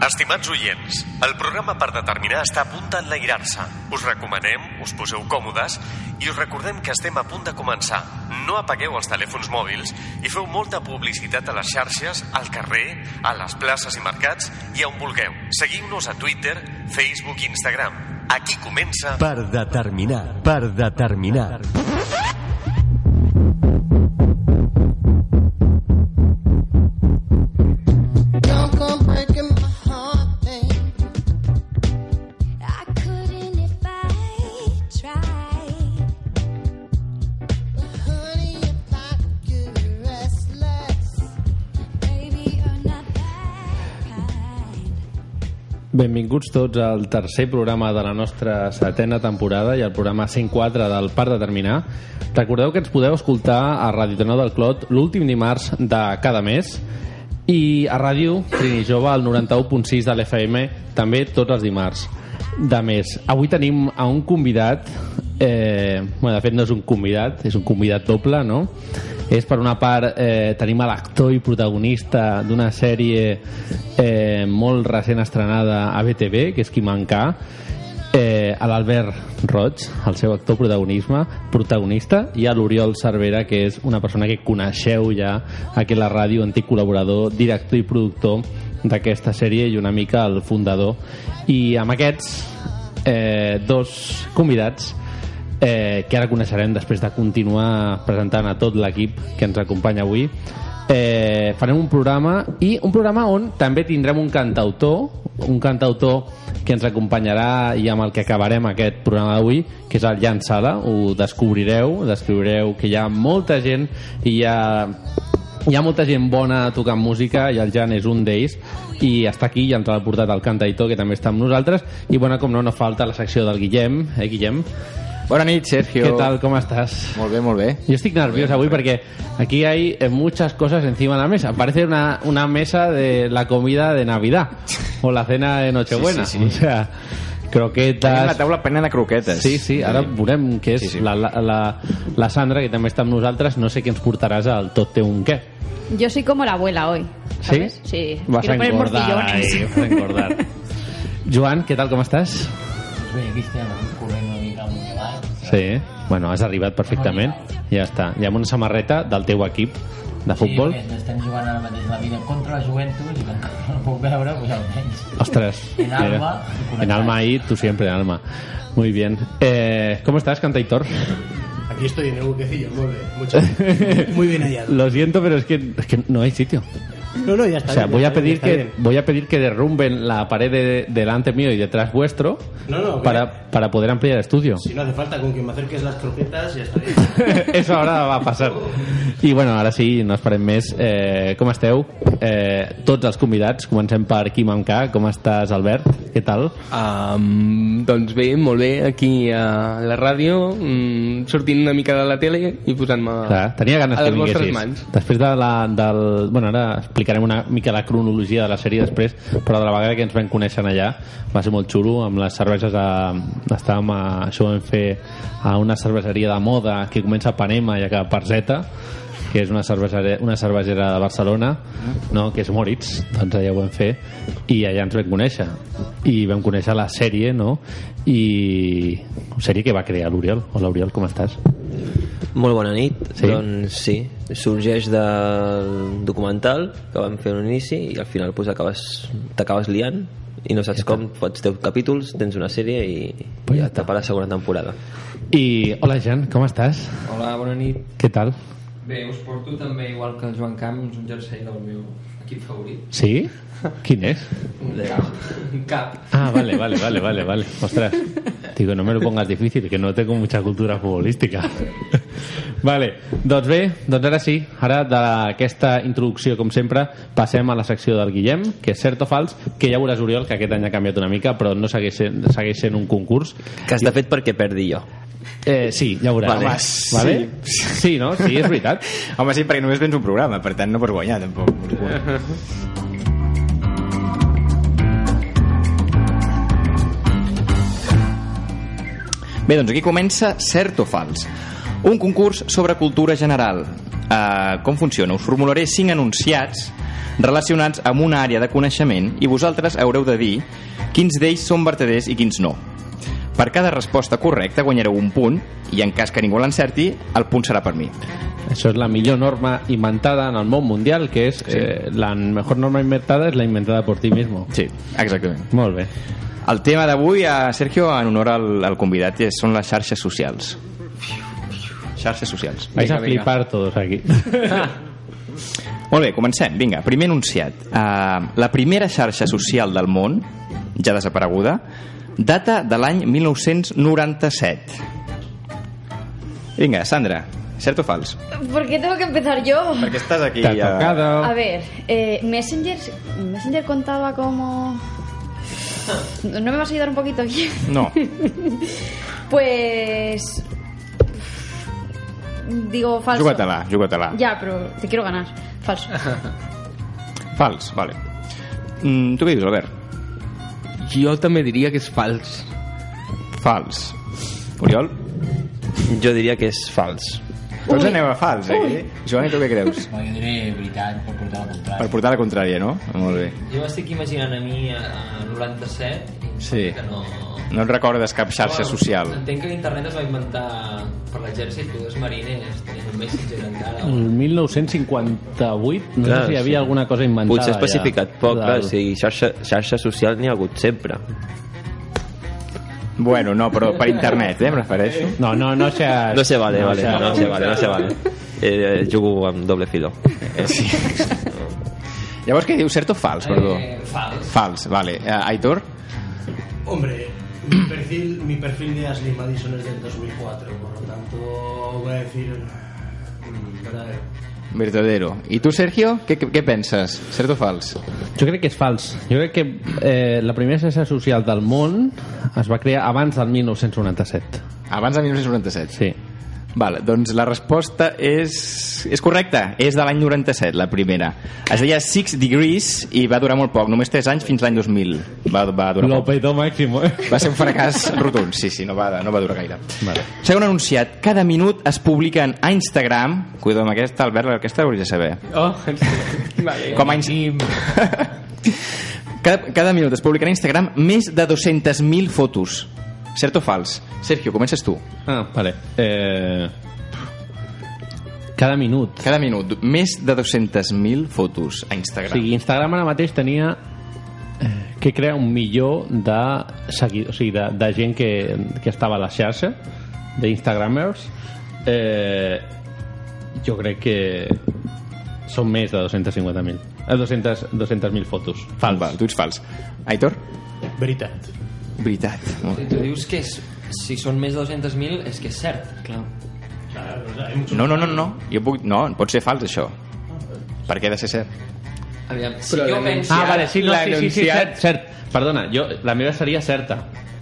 Estimats oients, el programa per determinar està a punt d'enlairar-se. Us recomanem, us poseu còmodes i us recordem que estem a punt de començar. No apagueu els telèfons mòbils i feu molta publicitat a les xarxes, al carrer, a les places i mercats i on vulgueu. Seguiu-nos a Twitter, Facebook i Instagram. Aquí comença... Per determinar, per determinar. Don't Tots al tercer programa de la nostra setena temporada i al programa 104 del Parc de Terminar. Recordeu que ens podeu escoltar a Ràdio Tenor del Clot l'últim dimarts de cada mes i a Ràdio Trini Jove al 91.6 de l'FM també tots els dimarts de mes. Avui tenim a un convidat eh, bueno, de fet no és un convidat és un convidat doble, no? És per una part eh, tenim l'actor i protagonista d'una sèrie eh, molt recent estrenada a BTV que és Qui Mancà eh, l'Albert Roig, el seu actor protagonisme, protagonista, i a l'Oriol Cervera, que és una persona que coneixeu ja aquí a la ràdio, antic col·laborador, director i productor d'aquesta sèrie i una mica el fundador. I amb aquests eh, dos convidats eh, que ara coneixerem després de continuar presentant a tot l'equip que ens acompanya avui. Eh, farem un programa i un programa on també tindrem un cantautor un cantautor que ens acompanyarà i amb el que acabarem aquest programa d'avui que és el Jan Sala, ho descobrireu descobrireu que hi ha molta gent i hi ha hi ha molta gent bona tocant música i el Jan és un d'ells i està aquí i ens l'ha portat el cantautor que també està amb nosaltres. I bueno, com no, no falta la secció del Guillem. Eh Guillem? Bona nit, Sergio. ¿Qué tal? ¿Cómo estás? Molt bé, molt bé. Yo estoy nervioso hoy porque aquí hay eh, muchas cosas encima de la mesa. Parece una, una mesa de la comida de Navidad o la cena de Nochebuena. Sí, sí, sí. O sea, Tenim croquetas... la taula plena de croquetes. Sí, sí, ara veurem què és Sí, sí. La, la, la, la Sandra, que també està amb nosaltres. No sé què ens portaràs al tot té un què. Yo soy como la abuela hoy. ¿Sí? ¿sabes? Sí. Vas a Quiero poner engordar ahí, vas a engordar. Joan, què tal, com estàs? Bé, aquí estem corrent Sí, bueno, has arribat perfectament. Ja està. Hi ha una samarreta del teu equip de futbol. Sí, perquè estem jugant ara mateix la vida contra la Juventus i com que no la puc veure, doncs almenys. Ostras. En alma En alma ahí, tú siempre en alma. Muy bien. Eh, ¿Cómo estás, cantautor? Aquí estoy en el buquecillo, muy bien. Mucho, muy bien hallado. Lo siento, pero es que, es que no hay sitio. No, no, ya está O sea, bien, voy a bien, pedir está que bien. voy a pedir que derrumben la pared de- delante mío y detrás vuestro No, no, para, para poder ampliar el estudio. Si no hace falta con que me acerques las croquetas, ya está bien. Eso ahora va a passar. I bueno, ara sí, no esperem més. Eh, com esteu? Eh, tots els convidats, comencem per Quim amb K. Com estàs, Albert? Què tal? Um, doncs bé, molt bé, aquí a la ràdio, um, sortint una mica de la tele i posant-me tenia ganes a que les vostres vinguessis. mans. Després de la, del... Bueno, ara explicarem una mica la cronologia de la sèrie després, però de la vegada que ens vam conèixer allà va ser molt xulo, amb les cerveses a... Estàvem a... Això ho vam fer a una cerveseria de moda que comença a Panema i acaba a Parzeta que és una cervesera, una cervesera de Barcelona no? que és Moritz doncs allà ho vam fer i allà ens vam conèixer i vam conèixer la sèrie no? i sèrie que va crear l'Oriol Hola Oriol, com estàs? Molt bona nit. Sí? Doncs sí, sorgeix del documental que vam fer un inici i al final pues, acabes t'acabes liant i no saps com, fots 10 capítols, tens una sèrie i Pues ja ja està per la segona temporada. I, hola Jan, com estàs? Hola, bona nit. Què tal? Bé, us porto també, igual que el Joan Camps, un jersei del meu equip favorit. Sí? Quin és? Un cap. Un cap. Ah, vale, vale, vale, vale, vale. Ostras, digo, no me lo pongas difícil, que no tengo mucha cultura futbolística. Vale, doncs bé, doncs ara sí, ara d'aquesta introducció, com sempre, passem a la secció del Guillem, que és cert o fals, que ja veuràs, Oriol, que aquest any ha canviat una mica, però no segueix sent, segueix sent un concurs. Que està fet perquè perdi jo. Eh, sí, ja veuràs. Vale. Vale? Sí, no? Sí, és veritat. Home, sí, perquè només vens un programa, per tant no pots guanyar, tampoc. Bé, doncs aquí comença Cert o Fals, un concurs sobre cultura general. Uh, com funciona? Us formularé cinc enunciats relacionats amb una àrea de coneixement i vosaltres haureu de dir quins d'ells són vertaders i quins no. Per cada resposta correcta guanyareu un punt i en cas que ningú l'encerti, el punt serà per mi. Això és la millor norma inventada en el món mundial, que és eh, la mejor norma inventada és la inventada por ti mismo. Sí, exactament. Molt bé. El tema d'avui, a Sergio, en honor al, al convidat, són les xarxes socials. Xarxes socials. Vais a flipar todos aquí. Molt bé, comencem. Vinga, primer enunciat. Uh, la primera xarxa social del món, ja desapareguda, data de l'any 1997. Vinga, Sandra, cert o fals? ¿Por qué tengo que empezar yo? Perquè estàs aquí T'ha ja... tocado. A ver, eh, Messenger, Messenger contaba como... ¿No me vas a ayudar un poquito aquí? No, Pues... Digo falso. juga-te-la, juga-te-la. Ya, pero te quiero ganar. Falso. Fals, vale. Mm, tu què dius, Albert? Jo també diria que és fals. Fals. Oriol? Jo diria que és fals. Tots aneu a fals, eh? Joan, i tu què creus? No, jo diré veritat per portar la contrària. Per portar la contrària, no? Molt bé. Jo m'estic imaginant a mi a, a 97 i Sí. que no... No et recordes cap xarxa Bueno, social? Entenc que l'internet es va inventar per l'exèrcit, tu dos mariners, tenien un messenger encara. El 1958, no Clar, sé si hi havia sí. alguna cosa inventada. Potser especificat ja, poc, clar, del- o sigui, xarxa, xarxa social n'hi ha hagut sempre. Bueno, no, però per internet, eh, prefereixo. No, no, no se... No se vale, no vale, se- no se vale, no se vale. Eh, jugo amb doble filo. Eh, sí. Llavors què diu? Cert o fals, perdó? Eh, fals. Fals, vale. Uh, Aitor? Hombre, mi perfil, mi perfil de Ashley Madison es del 2004, por lo tanto voy a decir mm, verdadero. Verdadero. I tu, Sergio? Què, què, penses? Cert o fals? Jo crec que és fals. Jo crec que eh, la primera xarxa social del món es va crear abans del 1997. Abans de 1997? Sí. Vale, doncs la resposta és, és correcta. És de l'any 97, la primera. Es deia Six Degrees i va durar molt poc, només 3 anys fins l'any 2000. Va, va durar Lo poc. petó máximo. Eh? Va ser un fracàs rotund, sí, sí, no va, no va durar gaire. Vale. Segon anunciat, cada minut es publiquen a Instagram, cuidado amb aquesta, Albert, aquesta hauries de saber. Oh, vale. Com a Inst... cada, cada minut es publiquen a Instagram més de 200.000 fotos. Cert o fals? Sergio, comences tu. Ah, vale. Eh... Cada minut. Cada minut, més de 200.000 fotos a O Instagram. sigui, Instagram ara mateix tenia eh, que crea un milió de, segui... o sigui, de, de gent que, que estava a la xarxa d'Instagramers eh, jo crec que són més de 250.000 eh, 200 200.000 fotos fals. Val, tu ets fals. Aitor? Veritat. Veritat. Si tu dius que és, si són més de 200.000 és que és cert. Clar. No, no, no, no. Jo puc... No, pot ser fals, això. Per què ha de ser cert? Aviam, si Però jo penso... Ah, vale, sí, no, sí, sí, sí, cert, cert. Perdona, jo, la meva seria certa.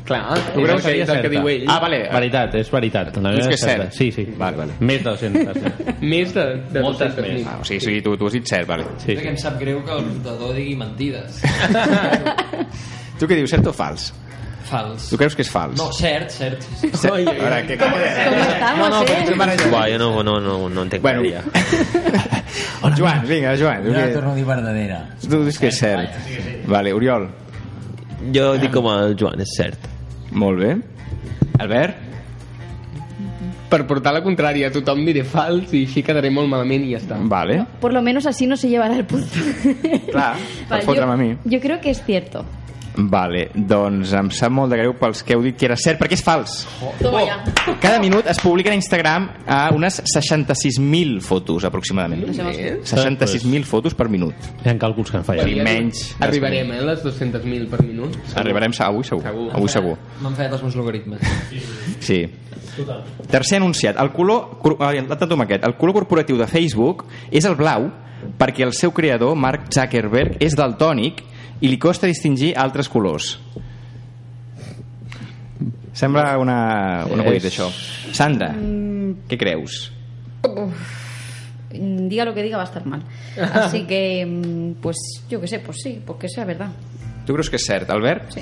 Clar, La tu creus que és el que diu ell? Ah, vale. Veritat, és veritat. La meva que és és cert. Sí, sí. Vale, vale. Més de 200. Més de, de Moltes 200.000. més. Ah, o sigui, sí, tu, tu has dit cert, vale. Sí, sí. em sap greu que el portador digui mentides. Tu què dius, cert o fals? Fals. Tu creus que és fals? No, cert, cert. Cert. A veure, què... ¿Cómo estamos, eh? Uà, jo no, no, no, no entenc Bueno. bueno. ja. Joan, vinga, Joan. Jo la què... torno a dir verdadera. tu dius que és cert. Vale, Oriol. Jo dic com el Joan, és cert. Molt bé. Albert? Per portar la contrària a tothom diré fals i així quedaré molt malament i ja està. Vale. Por lo menos así no se llevará el punto. Clar, per Vale, fotre'm a mi. yo creo que es cierto. Vale, doncs em sap molt de greu pels que heu dit que era cert, perquè és fals. Toma ya. Cada minut es publiquen a Instagram a unes 66.000 fotos, aproximadament. Eh? 66.000 fotos per minut. Hi ha càlculs que han fallat. Sí, menys. Arribarem, eh, a les 200.000 per minut. Arribarem sa- avui segur. Segur. Avui segur. M'han fet els meus logaritmes. Sí. Tercer anunciat. El color, ah, aquest. El color corporatiu de Facebook és el blau perquè el seu creador, Mark Zuckerberg, és daltònic i li costa distingir altres colors. Sembla una, una acudit, És- això. Sandra, què creus? Mm, Diga lo que diga va a estar mal. Así que, mm, pues yo qué sé, pues sí, pues que sea verdad. Tu creus que és cert, Albert? Sí.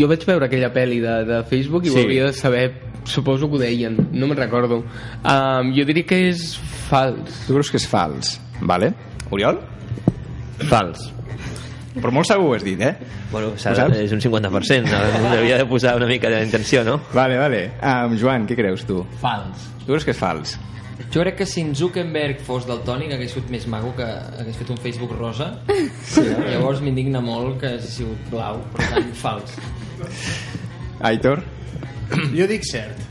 Jo vaig veure aquella pel·li de, de Facebook i Sí. sí. de saber, suposo que ho deien, no me'n recordo. Um, jo diria que és fals. Tu creus que és fals, vale? Oriol? Fals. Però molt segur ho has dit, eh? Bueno, és un 50%. Hauria de posar una mica d'intenció, no? Vale, vale. Um, Joan, què creus tu? Fals. Tu creus que és fals? Jo crec que si en Zuckerberg fos daltònic hagués sigut més maco que hagués fet un Facebook rosa. Sí. Llavors m'indigna molt que hagi sigut blau, per tant, fals. Aitor? Jo dic cert.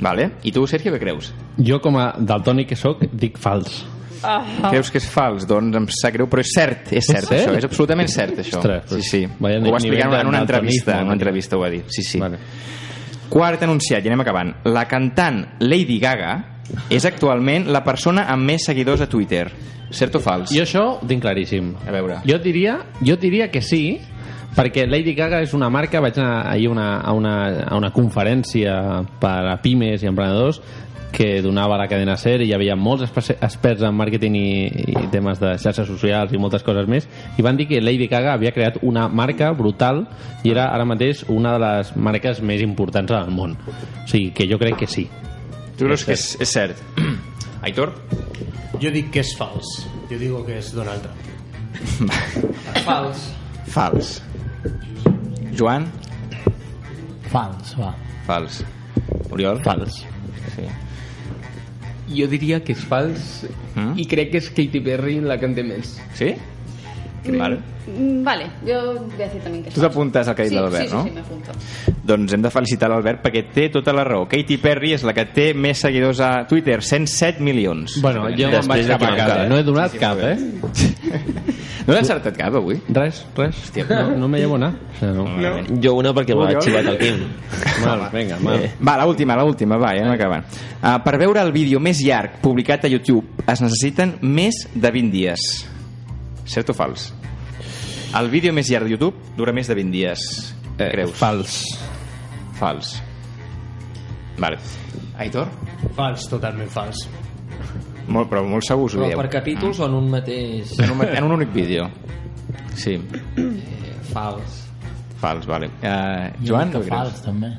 Vale. I tu, Sergio, què creus? Jo, com a daltònic que sóc, dic fals. Creus que és fals? Doncs em sap greu, però és cert, és cert, cert? això, és absolutament cert, això. Ostres, sí, sí. vaya ho va explicar en una, entrevista, en una entrevista ho va dir, sí, sí. Vale. Quart anunciat, i anem acabant. La cantant Lady Gaga és actualment la persona amb més seguidors a Twitter. Cert o fals? Jo això ho tinc claríssim. A veure. Jo diria, jo diria que sí, perquè Lady Gaga és una marca, vaig anar ahir a una, a una, a una conferència per a pimes i emprenedors que donava la cadena SER i hi havia molts experts en màrqueting i, i temes de xarxes socials i moltes coses més i van dir que Lady Gaga havia creat una marca brutal i era ara mateix una de les marques més importants del món o sigui que jo crec que sí Tu creus que és, és cert? Aitor? Jo dic que és fals. Jo digo que és Donald Trump. Fals. Fals. Joan? Fals, va. Fals. Oriol? Fals. Sí. Jo diria que és fals Mm? i crec que és Katy Perry la que en té més. Sí? Vale. Mm, Vale, yo voy a decir también que Tu t'apuntes al que ha dit sí, l'Albert, sí, sí, no? Sí, me apunto. Doncs hem de felicitar l'Albert perquè té tota la raó. Katy Perry és la que té més seguidors a Twitter, 107 milions. Bueno, jo me'n vaig cap a casa. No he donat cap, eh? No l'he encertat cap, avui? Res, res. Hòstia, no, no me llevo nada. O sea, no. no. Jo una perquè m'ha xivat el Quim. Mal, vinga, mal. Eh, Va, l'última, l'última, va, ja anem acabant. Uh, per veure el vídeo més llarg publicat a YouTube es necessiten més de 20 dies. Cert o fals? El vídeo més llarg de YouTube dura més de 20 dies. Eh, creus? Fals. Fals. Vale. Aitor? Fals, totalment fals. Molt, però molt segur us ho Però dieu. per capítols o en un mateix... En un, en un únic vídeo. Sí. Eh, fals. Fals, vale. Uh, Joan, Jo que fals, també.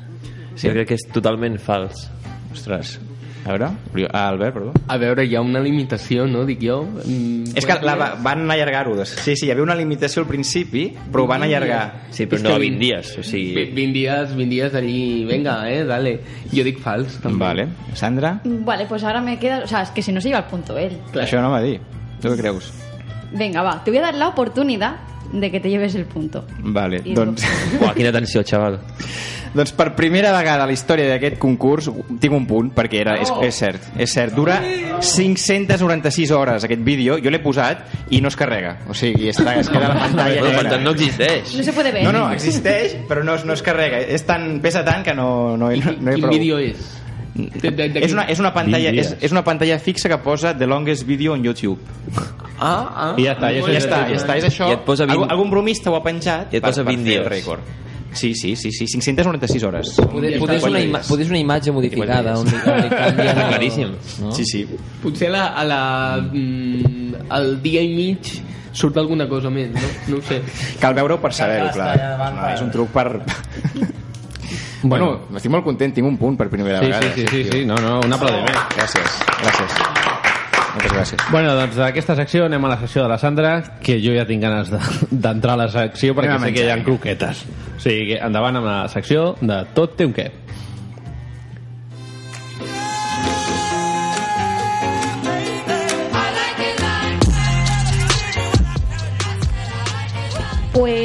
Sí. Jo crec que és totalment fals. Ostres. A veure, ah, Albert, perdó. A veure, hi ha una limitació, no? Dic jo. Mm, És que la, va- van allargar-ho. des- Sí, sí, hi havia una limitació al principi, però ho van allargar. Sí, però És no que a vint- 20 dies. O sigui... 20 dies, 20 dies d'allí, venga, eh, dale. Jo dic fals, també. Vale. Sandra? Vale, pues ahora me queda... O sea, es que si no se lleva el punto él. Això no va dir. Tu què creus? Venga, va, te voy a dar la oportunidad de que te lleves el punto. Vale, I doncs... Uah, quina tensió, xaval. Doncs per primera vegada a la història d'aquest concurs tinc un punt, perquè era, és, és cert, és cert. Dura 596 hores aquest vídeo, jo l'he posat i no es carrega. O sigui, està, es queda a la pantalla. Negra. per tant, no existeix. No se puede ver. No, no, existeix, però no, es- no es carrega. És tan, pesa tant que no, no, no, no hi ha Quin prou. vídeo és? De, de, de, És una, és, una pantalla, és, és una pantalla fixa que posa The Longest Video on YouTube. Ah, ah. I ja està, ja Ja està, ja està, és això. I et posa 20 Algun, bromista ho ha penjat I et posa per, per 20 fer el dies. rècord. Sí, sí, sí, sí, 596 hores. Poder, poder, és una, ima poder és una imatge modificada on li, on li canvien... el- Claríssim. No? Sí, sí. Potser a la, a la, mm, al dia i mig surt alguna cosa més, no? No ho sé. Cal veure-ho per saber-ho, clar. per- és un truc per... Bueno, estic molt content, tinc un punt per primera Sí, vegada. sí, sí, sí, sí, no, no, un aplaudiment. Gràcies, gràcies. Moltes gràcies. Bueno, doncs d'aquesta secció anem a la secció de la Sandra, que jo ja tinc ganes de- d'entrar a la secció perquè sé que hi ha croquetes. O sigui, endavant amb la secció de Tot té un què.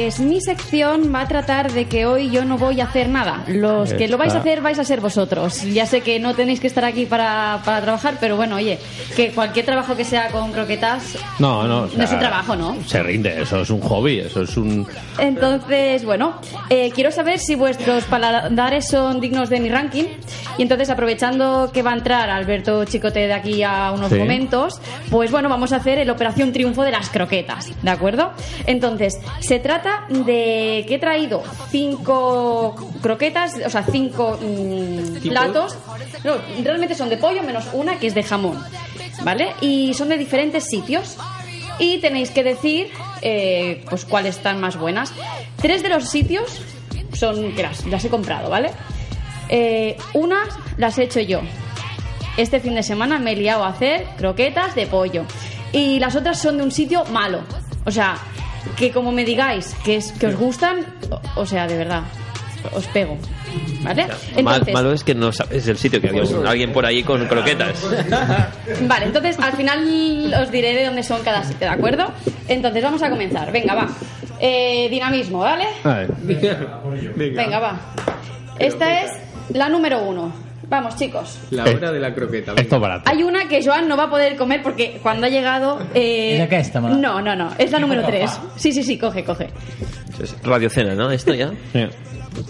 Pues mi sección va a tratar de que hoy yo no voy a hacer nada. Los que lo vais a hacer vais a ser vosotros. Ya sé que no tenéis que estar aquí para, para trabajar, pero bueno, oye, que cualquier trabajo que sea con croquetas No, no. o no es sea, un trabajo, ¿no? Se rinde, eso es un hobby, eso es un... Entonces, bueno, eh, quiero saber si vuestros paladares son dignos de mi ranking. Y entonces, aprovechando que va a entrar Alberto Chicote de aquí a unos Sí. momentos, pues bueno, vamos a hacer el Operación Triunfo de las croquetas, ¿de acuerdo? Entonces, se trata de que he traído cinco croquetas, o sea, cinco mm, platos. No, realmente son de pollo menos una que es de jamón, ¿vale? Y son de diferentes sitios y tenéis que decir eh, pues cuáles están más buenas. Tres de los sitios son que las, las he comprado, ¿vale? Eh, unas las he hecho yo. Este fin de semana me he liado a hacer croquetas de pollo. Y las otras son de un sitio malo. O sea, que como me digáis que, es, que os gustan, o, o sea, de verdad, os pego. ¿Vale? Mal- Entonces, malo es que no sabes el sitio, que había alguien por ahí con croquetas. Vale, entonces al final os diré de dónde son cada sitio, ¿de acuerdo? Entonces vamos a comenzar. Venga, va. Eh, dinamismo, ¿vale? Venga, va. Esta es la número uno. Vamos, chicos. La hora de la croqueta. Esto es barato. Hay una que Joan no va a poder comer porque cuando ha llegado... Eh... ¿Es aquesta, Mara? No, no, no. Es la número tres. Sí, sí, sí, coge, coge. Es radiocena, ¿no? Esto ya.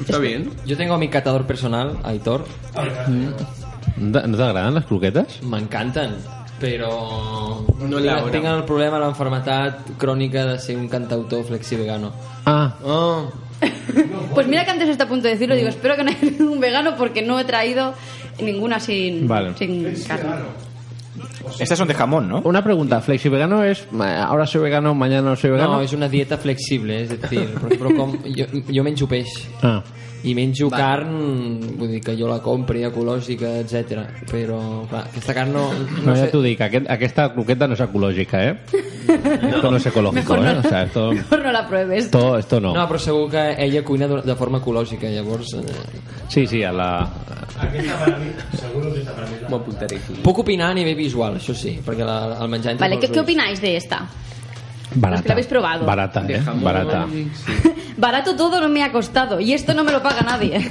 Está bien. Yo tengo a mi catador personal, Aitor. ¿No te agradan las croquetes? M'encanten, però... No tinc, l'hora. tinc el problema, l'enfermetat crònica de ser un cantautor flexi-vegano. Ah. Oh. Pues mira que antes está a punto de decirlo, digo, espero que no haya ningún vegano porque no he traído ninguna sin, Vale. sin carne. Estas son de jamón, ¿no? Una pregunta, ¿flexi vegano es ahora soy vegano, mañana no soy vegano? No, és una dieta flexible, és a dir, però, però com, jo, jo menjo peix Ah. i menjo carn, vull dir que jo la compri ecològica, etc. Però, clar, aquesta carn no... No, no ya sé, tú digas, aquest, aquesta croqueta no es ecológica, ¿eh? Esto no es ecológico, Mejor ¿eh? no. O sea, esto, Mejor no la pruebes. esto, esto no. no, però segur que ella cuina de, forma ecològica, llavors... Eh, Sí, sí, a la... Aquesta para mí, seguro que esta para mí es la M'ho apuntaré aquí. puc opinar a nivell visual, això sí, perquè la, el menjar Vale, ¿qué, ¿qué ulls. opináis de esta? Barata. que la habéis probado. Barata, ¿eh? Barata. sí. Barato todo no me ha costado y esto no me lo paga nadie.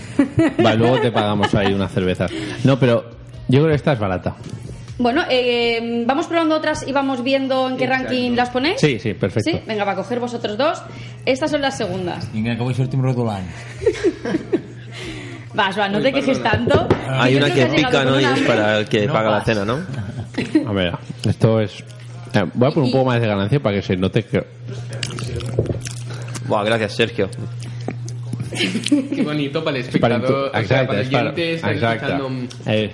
Vale, luego te pagamos ahí unas cervezas. No, pero yo creo que esta es barata. Bueno, eh, vamos probando otras y vamos viendo en qué ranking las ponéis. Sí, sí, perfecto. Sí, venga, va a coger vosotros dos. Estas son las segundas. Vinga, que avui sortim rodolant. Va, Joan, no te quejes tanto. Hay una que pica, ¿no? Y es para el que No paga la vas. cena, ¿no? A ver, esto es... eh, voy a poner un poco más de ganancia para que se note que... Buah, gracias, Sergio. Qué bonito para el Para espectador, intu- o sea, exacto, para el para- oyente exacto. escuchando... Eh,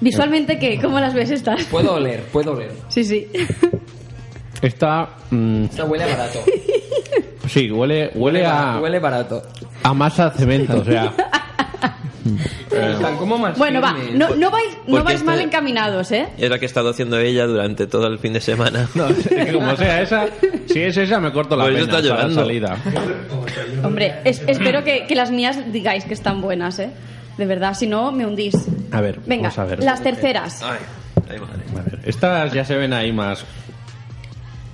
Visualmente, ¿qué? ¿Cómo las ves estas? Puedo oler, puedo oler. Sí, sí. esta... mm, Esta huele a barato. sí, huele, huele a, Huele barato. a masa cemento, o sea... Están como más Bueno, va, firmes. no, no vais, no Porque vais este- mal encaminados, ¿eh? Es la que ha estado haciendo ella durante todo el fin de semana. Es que como sea esa, si es esa me corto la Pues pena está para la llorando. salida. Hombre, es- espero que, que las mías digáis que están buenas, ¿eh? De verdad, si no, me hundís. A ver, Venga, vamos a ver. las terceras. Ay, ay, madre. A ver, Estas ya se ven ahí más...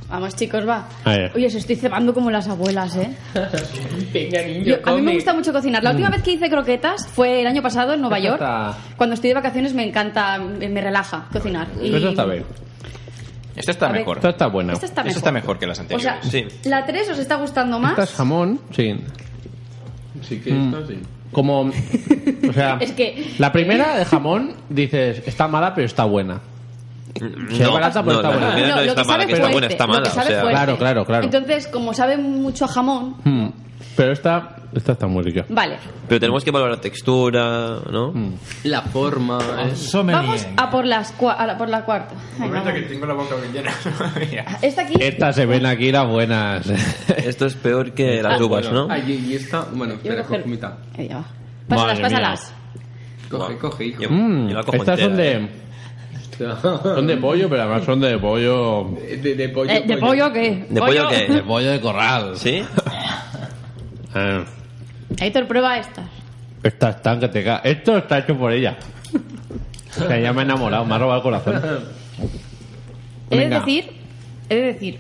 Vamos, chicos, va. A ver. Oye, os estoy cebando como las abuelas, ¿eh? Venga, niño, Yo- a mí me come. gusta mucho cocinar. La última vez que hice croquetas fue el año pasado en Nueva Eso York. está- Cuando estoy de vacaciones me encanta, me me relaja cocinar. Y- Eso está bien. Esta está A ver. mejor. Esta está buena. Esta está Esta mejor. está mejor que las O anteriores. sea, Sí. la 3 os está gustando más. Esta es jamón, sí. Sí que esto sí. Como... O sea... Es que- La primera de jamón, dices, está mala pero está buena. Sí, es barata, pero está la buena. primera no, lo está que mala, sabe que está buena, fuerte, está lo mala. o sea, fuerte. Claro, claro, claro. Entonces, como sabe mucho a jamón, Mm. Pero esta, esta está muy rica. vale. Pero tenemos que valorar textura, ¿no? La forma... es- Sommelier. Vamos a por, las cua- a la, por la cuarta. Venga, vamos. tengo la boca bien llena. Mira. Esta aquí, Estas se ven aquí las buenas. Esto es peor que las uvas, ¿no? Ay, y esta... Bueno, yo voy a espera, coger- coge mitad. Ahí va. Pásalas, Madre mía. pásalas. Coge, coge, hijo. Yo- Mm, yo la cojo estas son entera, de... ¿eh? Son de pollo, pero además son de pollo... De, de pollo, Eh, ¿De pollo qué? ¿De pollo De qué? pollo de corral. ¿Sí? Ah, Héctor, prueba estas. estas están que te ca- Esto está hecho por ella. O sea, ya me ha enamorado, me ha robado el corazón. He de decir, he de decir,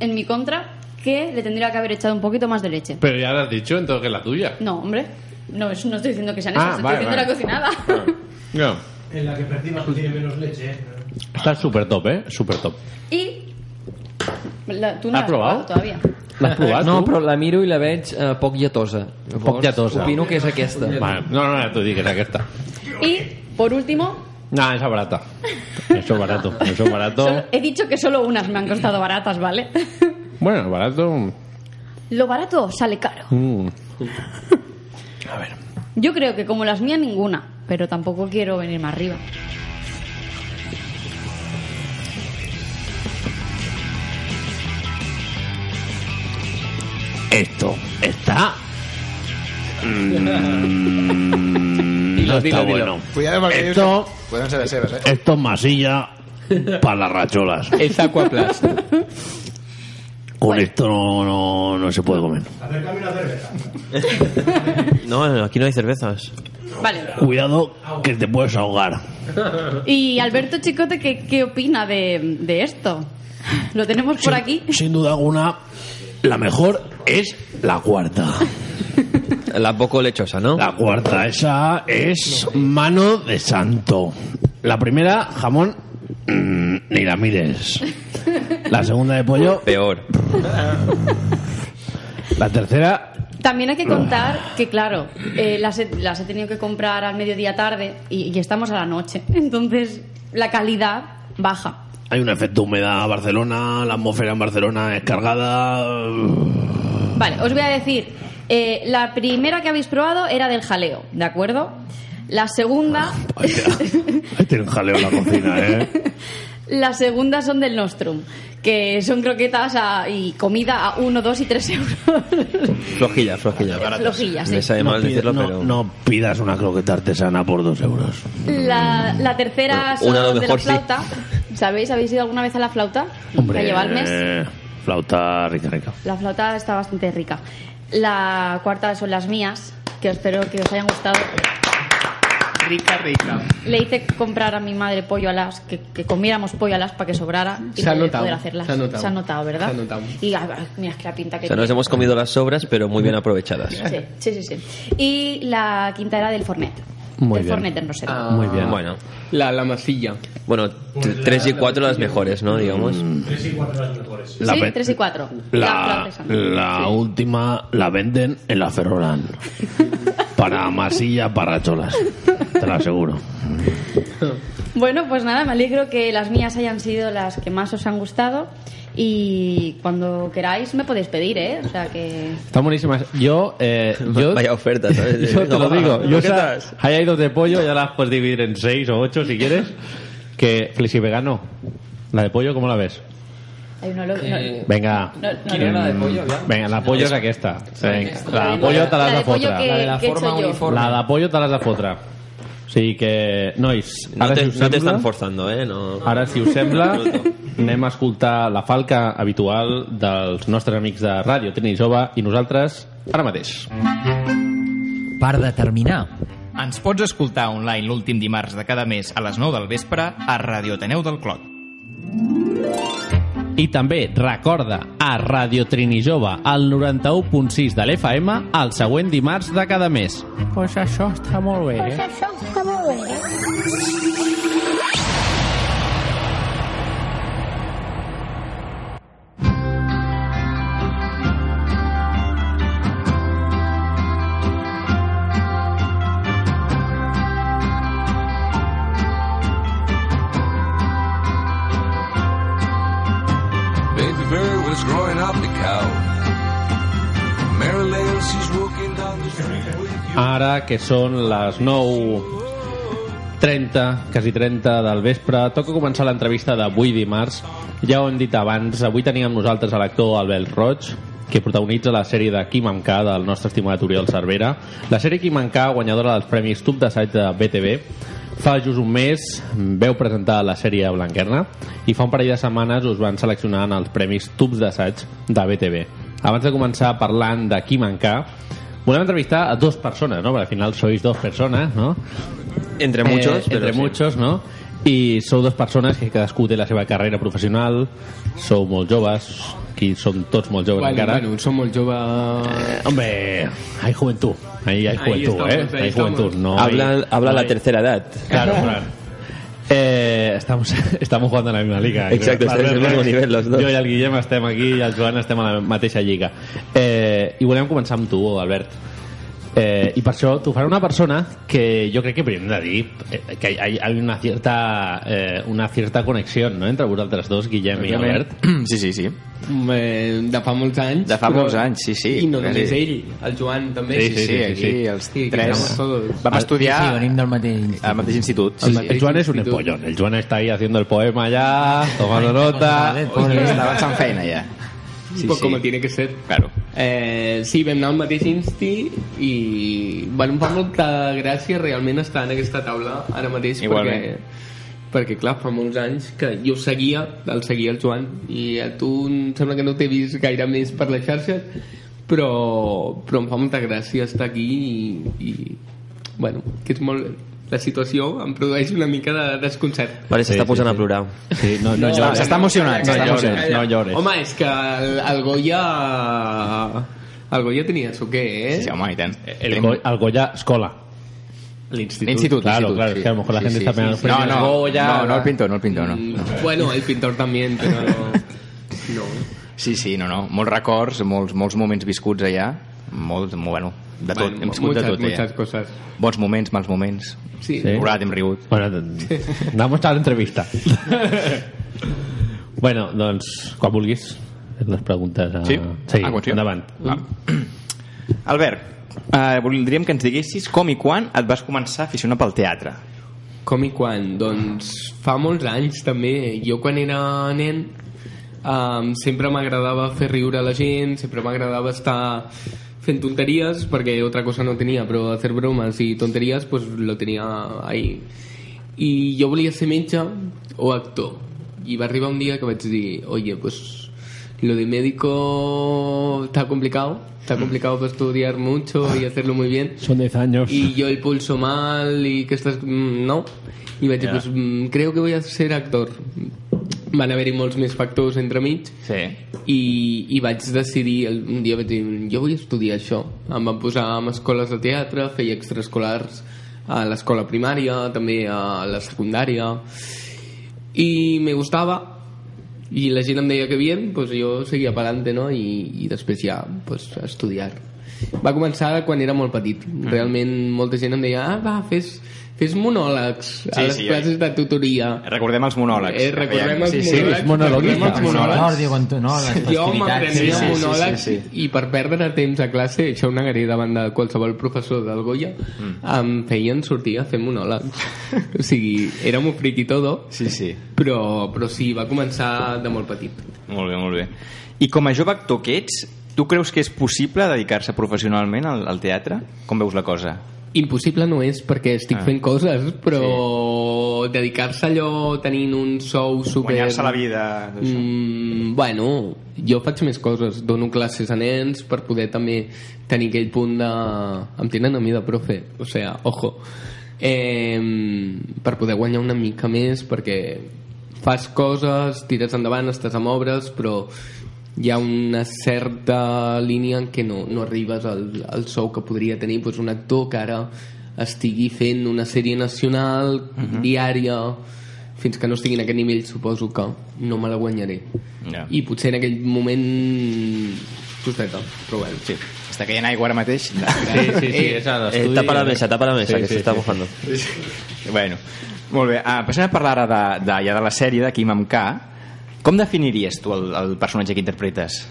en mi contra, que le tendría que haber echado un poquito más de leche. Pero ya lo has dicho, entonces que es la tuya. No, hombre. No, eso no estoy diciendo que sean Ah, esas, vale, estoy diciendo vale. la cocinada. No. En la que percibas que tiene menos leche. ¿eh? Está súper top, ¿eh? Súper top. y... La, tú no ¿Has la has probado? todavía. L'has provat, No, tu? però la miro i la veig eh, poc lletosa. Llavors, Poc lletosa. Opino que és aquesta. Vale. No, no, tú di que era que está. Y, por último, No, esa barata. Eso es barato. Eso es barato. solo- he dicho que solo unas me han costado baratas, ¿vale? Bueno, barato. Lo barato sale caro. mm. Yo creo que como las mías ninguna, pero tampoco quiero venir más arriba. Esto está. Mm, no está bueno. Cuidado porque Esto, pueden ser de sebas, ¿eh? esto es masilla para las racholas. Es Aquaplast. Con esto no, no, no se puede comer. Acércame una cerveza. No, no, aquí no hay cervezas. Vale. Cuidado que te puedes ahogar. Y Alberto Chicote, ¿qué, qué opina de, de esto? Lo tenemos por aquí. Sin duda alguna, la mejor es la cuarta. La poco lechosa, ¿no? La cuarta, esa es mano de santo. La primera, jamón, mm, ni la mires. La segunda de pollo, Peor. la tercera, También hay que contar que, claro, eh, las, he, las he tenido que comprar al mediodía tarde y, y estamos a la noche. Entonces, la calidad baja. Hay un efecto humedad a Barcelona, la atmósfera en Barcelona es cargada. Vale, os voy a decir. eh, la primera que habéis probado era del jaleo, ¿de acuerdo? La segunda. Ahí tiene un jaleo en la cocina, ¿eh? La segunda son del Nostrum, que son croquetas a- y comida a 1, 2 y 3 euros. Flojilla, flojilla. Flojilla, sí. Me sabe mal pide- decirlo, no- pero... no pidas una croqueta artesana por dos euros. La, la tercera son de la mejor sí. ¿Sabéis? ¿Habéis ido alguna vez a la flauta? Hombre, eh, flauta rica, rica. La flauta está bastante rica. La cuarta son las mías, que espero que os hayan gustado. Rica, rica. Le hice comprar a mi madre pollo alas, que, que comiéramos pollo alas para que sobrara y Se ha poder, notado, poder hacerlas. se ha notado. ¿verdad? Se ha notado. Y ah, mira, es que la pinta que O sea, nos hemos comido las sobras, pero muy bien aprovechadas. Sí, sí, sí, sí. Y la quinta era del Fornet. Muy del bien. Fornet en Rosero. Ah. Muy bien. Bueno, La, la masilla. bueno, t- tres y cuatro las mejores, ¿no? Digamos. Tres y cuatro las mejores. La sí, pe- 3 y 4. La, la última la venden en la Ferrolan. Para masilla, para cholas. Te lo aseguro. Bueno, pues nada, me alegro que las mías hayan sido las que más os han gustado. Y cuando queráis me podéis pedir, ¿eh? O sea que. Están buenísimas. Yo, eh, yo Vaya oferta, ¿sabes? yo te lo digo. Yo ahí hay dos de pollo, ya las puedes dividir en seis o ocho si quieres. Que flexi vegano. La de pollo, ¿cómo la ves? Hay uno lo- no- Venga. No, no, Quina no. la de pollo, aviam. Venga, la pollo. Venga, la de La pollo te l'has de de pollo fotre. que- La de la que he forma uniforme. La de pollo de fotre. O sigui que, nois, No ara te, si us no sembla, están forzando, ¿eh? No. ara si us sembla, anem a escoltar la falca habitual dels nostres amics de Ràdio Trini Jove i nosaltres ara mateix. Per determinar. Ens pots escoltar online l'últim dimarts de cada mes a les 9 del vespre a Radio Ateneu del Clot. I també recorda a Radio Trini Jove al 91.6 de l'FM el següent dimarts de cada mes. Pues això està molt bé, eh? això està molt bé. Ara que són les 9.30, quasi 30 del vespre, toca començar l'entrevista d'avui dimarts. Ja ho hem dit abans, avui amb nosaltres a l'actor Albert Roig, que protagonitza la sèrie de Kim en del nostre estimat Oriol Cervera. La sèrie Kim en guanyadora dels premis Tub d'assaig de BTV, fa just un mes veu presentar la sèrie Blanquerna i fa un parell de setmanes us van seleccionar en els premis Tubs d'assaig de BTV. Abans de començar parlant de en K, volem entrevistar a dos persones, ¿no? Porque al final sois dos personas, ¿no? Entre muchos, Eh, entre sí. muchos, ¿no? I sou dos persones que cadascú té la seva carrera professional, sou molt joves, aquí som tots molt joves Bueno, encara. bueno, som molt jove... Eh, hombre, hay juventud. Ahí hay Ahí juventud, estamos, ¿eh? ahí hay estamos. juventud. No habla hay- habla no la hay- tercera edad. Claro, claro. Eh, estamos, estamos jugando a la misma liga. Exacto, estáis al mismo nivel los dos. Jo i el Guillem estem aquí i el Joan estem a la mateixa lliga. Eh, I volem començar amb tu, Albert. Eh, I per això t'ho farà una persona que jo crec que primer hem de dir eh, que hi ha, hi ha una cierta, eh, una cierta connexió no? entre vosaltres dos, Guillem i Albert. Sí, sí, sí. Eh, de fa molts anys. De fa però- molts anys, sí, sí. I no només Sí. ell, el Joan també. Sí, sí, sí, aquí els Sí, que tres éramos todos. vam estudiar Sí, venim del mateix institut. al mateix institut. El, el Joan és un empollón. El Joan està ahí haciendo el poema ya, tomando nota. Està avançant feina ja. Sí, pues como tiene que ser. Claro. Eh, sí, vam anar al mateix insti i bueno, em fa molta gràcia realment estar en aquesta taula ara mateix Igualment. perquè perquè clar, fa molts anys que jo seguia, el seguia el Joan i a tu em sembla que no t'he vist gaire més per les xarxes però, però em fa molta gràcia estar aquí i, i bueno, que és molt la situació em produeix una mica de desconcert Vale, s'està posant a plorar. Sí, no, no, Està- s'està emocionant, No llores, no llores. Home, és que el, el Goya... El Goya tenia su què, eh? Sí, home, i tant. El, Go- el Goya Escola. L'institut. L'institut, Claro, claro, sí. es que a lo mejor la Sí, gente sí, está sí, sí. No, no, Goya. no, no el pintor, no el pintor, no. Bueno, el pintor també, però... No. Sí, sí, no, no. Molts records, molts, molts moments viscuts allà. Molts, molt, bueno, de tot. Bueno, hem viscut de muchas, tot allà. muchas cosas. Bons moments, mals moments. Sí. Hem plorat, hem rigut. Bueno, doncs, damos a l'entrevista. bueno, doncs, quan vulguis, les preguntes... A... Sí? sí Ah, sí. endavant. Va. Albert, eh, voldríem que ens diguessis com i quan et vas començar a aficionar pel teatre. Com i quan? Doncs fa molts anys també. Jo quan era nen um, sempre m'agradava fer riure a la gent, sempre m'agradava estar fent tonteries perquè otra cosa no tenia, però hacer bromas i tonteries pues lo tenia ahí. I jo volia ser metge o actor. I va arribar un dia que vaig dir, oye, pues lo de médico está complicado, está complicado para estudiar mucho y hacerlo muy bien. Son 10 años. Y yo el pulso mal y que estás... mm, No. Vaig dir, Ja. pues, mm, creo que voy a ser actor. Van haver-hi molts més factors entremig Sí. i, i vaig decidir, un dia vaig dir, jo vull estudiar això. Em van posar en escoles de teatre, feia extraescolars a l'escola primària, també a la secundària, i me gustava, i la gent em deia que bien, pues jo seguia per adelante, no? I, i després ja, pues, a estudiar. Va començar quan era molt petit. Realment molta gent em deia, ah, va, fes, fes monòlegs a Sí, les sí, classes de tutoria. Recordem els monòlegs. Eh, recordem els Sí, sí, monòlegs. monologuista. recordem els monòlegs. Tu, no, les Jo m'aprenia Sí, sí, sí, monòlegs sí, i per perdre temps a classe, això ho negaré davant de qualsevol professor del Goya, Mm. em feien sortir a fer monòlegs. o sigui, era molt friqui todo, Sí, sí. però, però sí, va començar de molt petit. Molt bé, molt bé. I com a jove actor que ets, tu creus que és possible dedicar-se professionalment al, al teatre? Com veus la cosa? Impossible no és perquè estic Ah. fent coses, però dedicar-se a allò tenint un sou super... Guanyar-se la vida. Mm, bueno, jo faig més coses. Dono classes a nens per poder també tenir aquell punt de... Em tenen a mi de profe, o sea, ojo. Eh, per poder guanyar una mica més perquè fas coses, tires endavant, estàs amb obres, però hi ha una certa línia en què no, no arribes al, al sou que podria tenir doncs, un actor que ara estigui fent una sèrie nacional Mhm. diària fins que no estigui en aquest nivell suposo que no me la guanyaré Ja. i potser en aquell moment justeta, però bueno sí. està caient aigua ara mateix Sí, sí, sí, és a Eh, tapa la mesa, tapa la mesa, que se está mojando. bueno, molt bé. Ah, passem a parlar ara de, de, ja de la sèrie de Kim amb K. Com definiries tu el, el personatge que interpretes?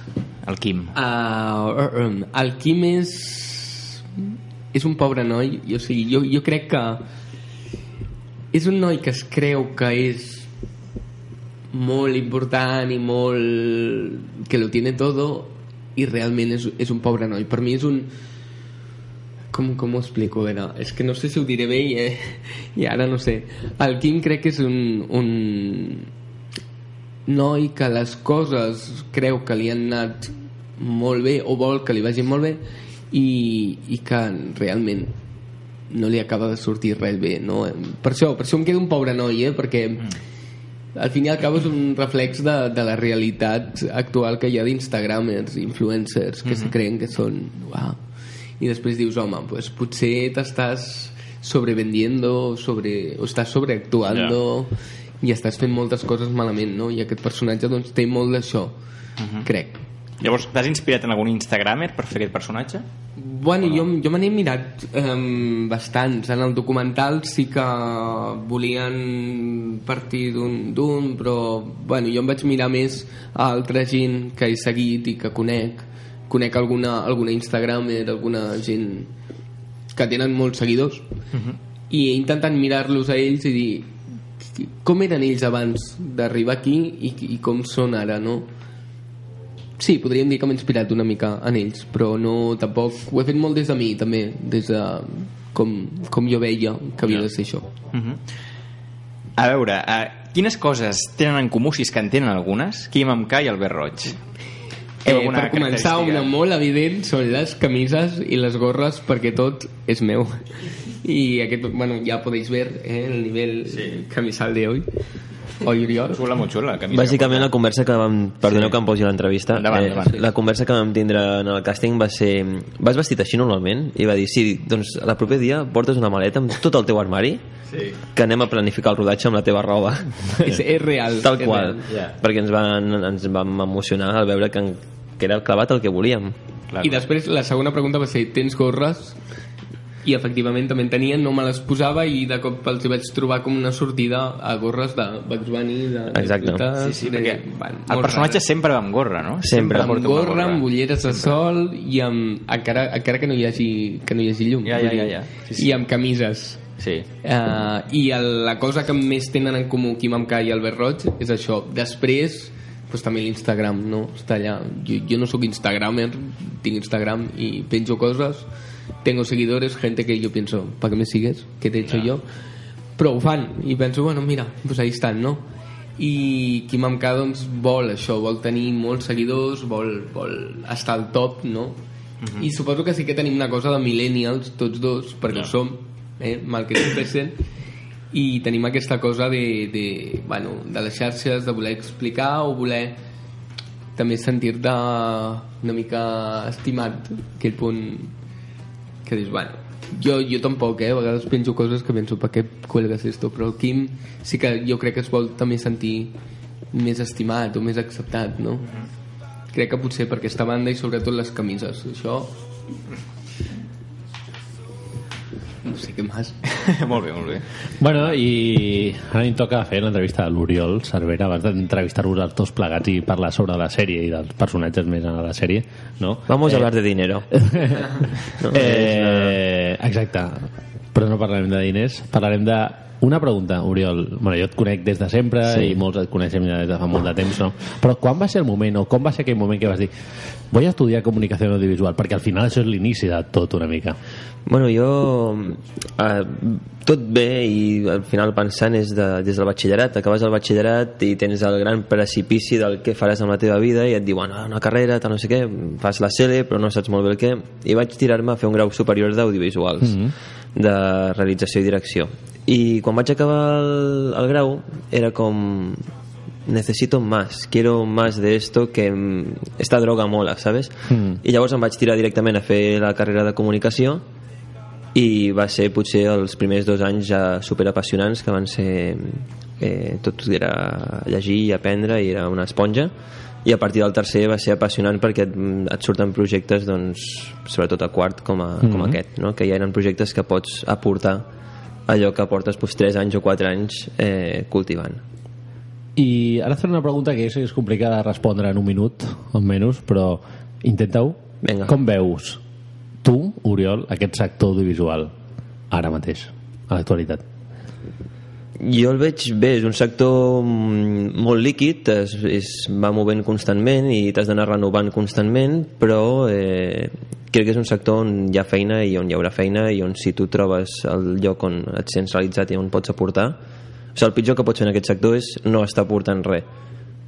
El Kim. Uh, el Quim és és un pobre noi i, o sigui, jo, jo crec que és un noi que es creu que és molt important i molt que lo tiene todo i realment és, és un pobre noi per mi és un com, com ho explico? A veure, és que no sé si ho diré bé i, eh, i ara no sé el Quim crec que és un, un noi que les coses creu que li han anat molt bé o vol que li vagin molt bé i, i que realment no li acaba de sortir res bé no? per, això, per això em queda un pobre noi eh? perquè al fin i al cabo és un reflex de, de la realitat actual que hi ha d'instagramers, influencers que se creen que són uau. i després dius, home, pues potser t'estàs sobrevendiendo sobre, o estàs sobreactuando i estàs fent moltes coses malament no? i aquest personatge doncs té molt d'això crec Llavors, t'has inspirat en algun instagramer per fer aquest personatge? Bueno, jo, jo me n'he mirat um, bastants. En el documental sí que volien partir d'un, però bueno, jo em vaig mirar més a altra gent que he seguit i que conec. Conec alguna, alguna Instagramer, alguna gent que tenen molts seguidors i he intentat mirar-los a ells i dir com eren ells abans d'arribar aquí i, i com són ara, no? Sí, podríem dir que m'he inspirat una mica en ells, però no, tampoc... Ho he fet molt des de mi, també, des de com, com jo veia que havia de ser això. Uh -huh. A veure, uh, quines coses tenen en comú, si és que en tenen algunes, Quim amb K i Albert Roig? Eh, per començar, una molt evident són les camises i les gorres perquè tot és meu. Y aquest, bueno, ya podéis ver eh, el nivel camisal de hoy. Hoy Oriol. Xula, la camisa. Bàsicament la conversa que vam... Perdoneu que em posi l'entrevista. Endavant, endavant. La conversa que vam tindre en el càsting va ser... Vas vestit així normalment? I va dir, sí, doncs la proper dia portes una maleta amb tot el teu armari Sí. que anem a planificar el rodatge amb la teva roba. És, és real. Tal és qual. real. Ja. Perquè ens, van, ens vam emocionar al veure que, que era el clavat el que volíem. I després la segona pregunta va ser, tens gorres? I efectivament també en tenien, no me les posava i de cop els hi vaig trobar com una sortida a gorres de Bugs Bunny, de... Exacte. de, Sí, sí, de, perquè bueno, el personatge rares. sempre va amb gorra, no? Sempre. amb porta una gorra, amb ulleres de sol i amb, encara, encara que no hi hagi, que no hi hagi llum. Ja, ja, ja, ja. Sí, sí. I amb camises. Sí. Uh, I el, la cosa que més tenen en comú Quim Amca i Albert Roig és això. Després, pues, també l'Instagram, no? Està allà. Jo, jo no sóc instagramer, tinc Instagram i penjo coses, tengo seguidores, gente que yo pienso, ¿para qué me sigues? ¿Qué te he hecho yo? Però ho fan, i penso, bueno, mira, pues ahí estan, no? I Quim Amca, doncs, vol això, vol tenir molts seguidors, vol, vol estar al top, no? I suposo que sí que tenim una cosa de millennials, tots dos, perquè ho som, eh, mal que sempre sent, i tenim aquesta cosa de, de, bueno, de les xarxes, de voler explicar o voler també sentir-te una mica estimat, aquell punt que dius, bueno, jo, jo tampoc, eh? A vegades penjo coses que penso, per què cuelgues esto? Però el Quim sí que jo crec que es vol també sentir més estimat o més acceptat, no? Crec que potser per aquesta banda i sobretot les camises. Això... No sé què més. molt bé, molt bé. Bueno, i ara em toca fer l'entrevista a l'Oriol Cervera abans d'entrevistar-vos els dos plegats i parlar sobre la sèrie i dels personatges més en la sèrie, no? Vamos a hablar de dinero. No, eh, exacte. Però no parlarem de diners, parlarem de una pregunta, Oriol. Bueno, jo et conec des de sempre Sí. i molts et coneixem ja des de fa molt de temps, no? Però quan va ser el moment, o com va ser aquell moment que vas dir a estudiar comunicació audiovisual? Perquè al final això és l'inici de tot una mica. Bueno, jo... Eh, tot bé i al final pensant és de, des del batxillerat. Acabes el batxillerat i tens el gran precipici del que faràs amb la teva vida i et diuen ah, una carrera, tal no sé què, fas la CELE però no saps molt bé el què. I vaig tirar-me a fer un grau superior d'audiovisuals, Mhm. de realització i direcció. I quan vaig acabar el, el grau era com necesito más, quiero más de esto que mm, esta droga mola, ¿sabes? Mm. I llavors em vaig tirar directament a fer la carrera de comunicació i va ser potser els primers dos anys ja superapassionants que van ser eh, tot era llegir i aprendre i era una esponja i a partir del tercer va ser apassionant perquè et, et surten projectes doncs, sobretot a quart com, a, com Mhm. aquest no? que ja eren projectes que pots aportar allò que portes doncs, 3 anys o 4 anys eh, cultivant I ara faré una pregunta que és, és complicada de respondre en un minut, o menys, però intenta-ho. Vinga. Com veus tu, Oriol, aquest sector audiovisual ara mateix, a l'actualitat? Jo el veig bé, és un sector mm, molt líquid, es, es va movent constantment i t'has d'anar renovant constantment, però eh, crec que és un sector on hi ha feina i on hi haurà feina i on si tu trobes el lloc on et sents realitzat i on pots aportar o sigui, el pitjor que pots fer en aquest sector és no estar aportant res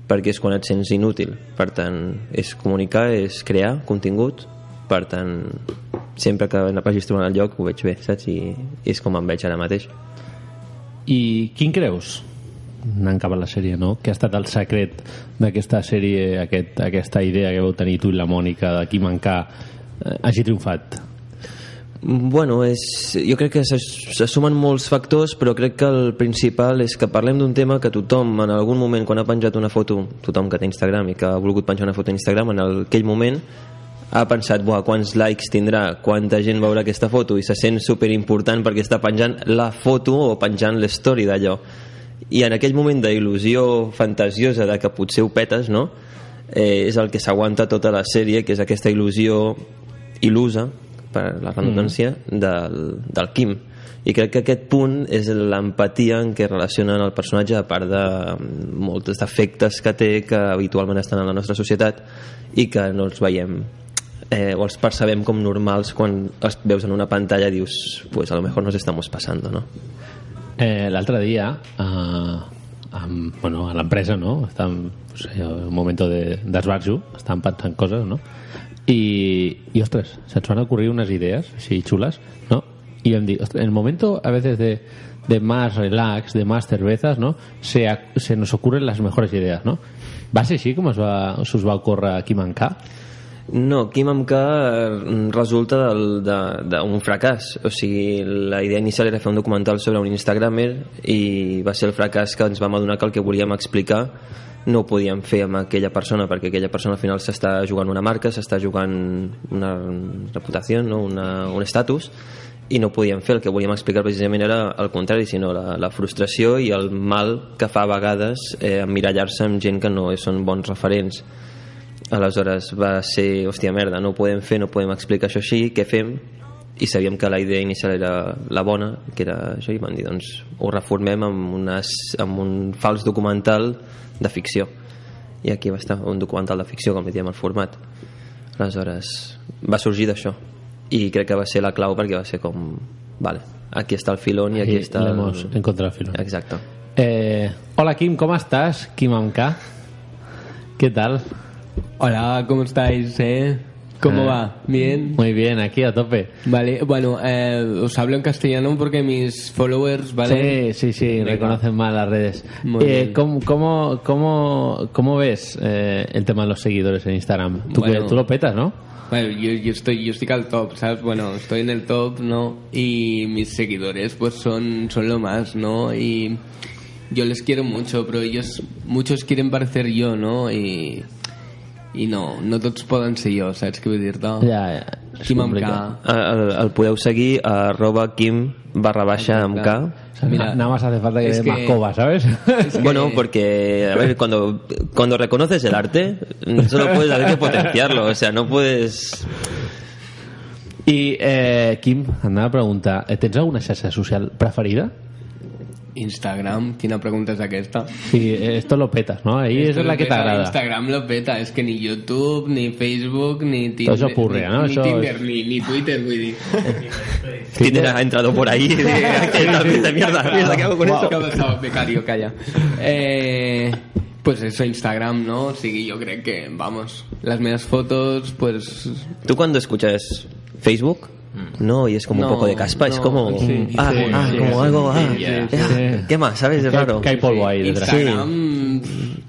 perquè és quan et sents inútil per tant, és comunicar, és crear contingut per tant, sempre que vagis trobant el lloc ho veig bé, saps? I, és com em veig ara mateix I quin creus, anant cap a la sèrie, no? que ha estat el secret d'aquesta sèrie, aquest, aquesta idea que vau tenir tu i la Mònica de qui mancar eh, hagi triomfat? Bueno, és, jo crec que se, se sumen molts factors, però crec que el principal és que parlem d'un tema que tothom en algun moment, quan ha penjat una foto, tothom que té Instagram i que ha volgut penjar una foto a Instagram, en el- aquell moment ha pensat, buah, quants likes tindrà, quanta gent veurà aquesta foto i se sent superimportant perquè està penjant la foto o penjant l'story d'allò. I en aquell moment d'il·lusió fantasiosa de que potser ho petes, no? Eh, és el que s'aguanta tota la sèrie, que és aquesta il·lusió il·lusa, per la redundància, mm. del, del Kim. I crec que aquest punt és l'empatia en què relacionen el personatge, a part de molts defectes que té que habitualment estan en la nostra societat i que no els veiem eh, o els percebem com normals quan els veus en una pantalla dius, pues a lo mejor nos estamos pasando, no? Eh, L'altre dia, eh, amb, bueno, a l'empresa, no? Estàvem, en un moment de- d'esbarjo, estàvem pensant coses, no? Y, y ostras, se nos van a ocurrir unas ideas así chulas, ¿no? Y vam dir, "Ostres, en el momento a veces de, de más relax, de más cervezas, ¿no? Se, se nos ocurren las mejores ideas, ¿no? ¿Va a ser així com es va, us va ocórrer aquí mancar? No, Kim K eh, resulta d'un fracàs. O sigui, la idea inicial era fer un documental sobre un Instagramer i va ser el fracàs que ens vam adonar que el que volíem explicar no ho podíem fer amb aquella persona perquè aquella persona al final s'està jugant una marca, s'està jugant una reputació, no? una, un estatus i no podíem fer, el que volíem explicar precisament era el contrari, sinó la, la frustració i el mal que fa a vegades eh, emmirallar-se amb gent que no són bons referents aleshores va ser, hòstia merda, no ho podem fer, no podem explicar això així, què fem? I sabíem que la idea inicial era la bona, que era això, i vam dir, doncs ho reformem amb, unes, amb un fals documental de ficció. I aquí va estar un documental de ficció, com li diem el format. Aleshores, va sorgir d'això. I crec que va ser la clau perquè va ser com, vale, aquí està el filón i aquí Aquí està... l'hemos encontrado el filón. Exacte. Eh, hola Kim, ¿cómo estás? Kim Amka. ¿Qué tal? Hola, ¿cómo estáis? Eh? ¿Cómo Eh, va? ¿Bien? Muy bien, aquí a tope. Vale, bueno, eh, os hablo en castellano porque mis followers, ¿vale? Sí, sí, sí, reconocen mal las redes. Eh. ¿cómo, cómo, cómo, cómo ves eh, el tema de los seguidores en Instagram? Tú, que- Bueno. tú lo petas, ¿no? Bueno, yo, yo estoy yo estoy al top, ¿sabes? Bueno, estoy en el top, ¿no? Y mis seguidores pues son, son lo más, ¿no? Y yo les quiero mucho, pero ellos, muchos quieren parecer yo, ¿no? Y, y no, no tots poden ser jo, saps què vull dir-te? Ja, ja. És Kim amb K. complicat. El, el podeu seguir a arroba kim barra baixa amb K mira, nada más hace falta que Es que- más coba, ¿sabes? Bueno, porque, a ver, cuando, cuando reconoces el arte, solo puedes hacer que potenciarlo. O sea, no puedes... I, eh, Kim, et anava a preguntar, eh, tens alguna xarxa social preferida? Instagram, quina pregunta és aquesta? Sí, esto lo petas, ¿no? Ahí Esto es la que peta, t'agrada. Instagram lo peta, és que ni YouTube, ni Facebook, ni Tinder, Todo eso ocurre, ni, ¿no? ni Eso Tinder, es- ni, ni Twitter, dir. Tinder ha entrado por ahí. ¿Qué? Mierda, mierda, mierda, ¿qué hago con esto? Que pensava, becario, calla. Eh, pues eso, Instagram, ¿no? O sigui, jo crec que, vamos, las meves fotos, pues... ¿Tú cuando escuchas Facebook? No, y es como No, un poco de caspa, es no, como... sí, ah, sí, ah, sí, como sí, algo... sí, ah, sí. ¿Qué más? ¿Sabes? Es raro. que hay polvo ahí detrás.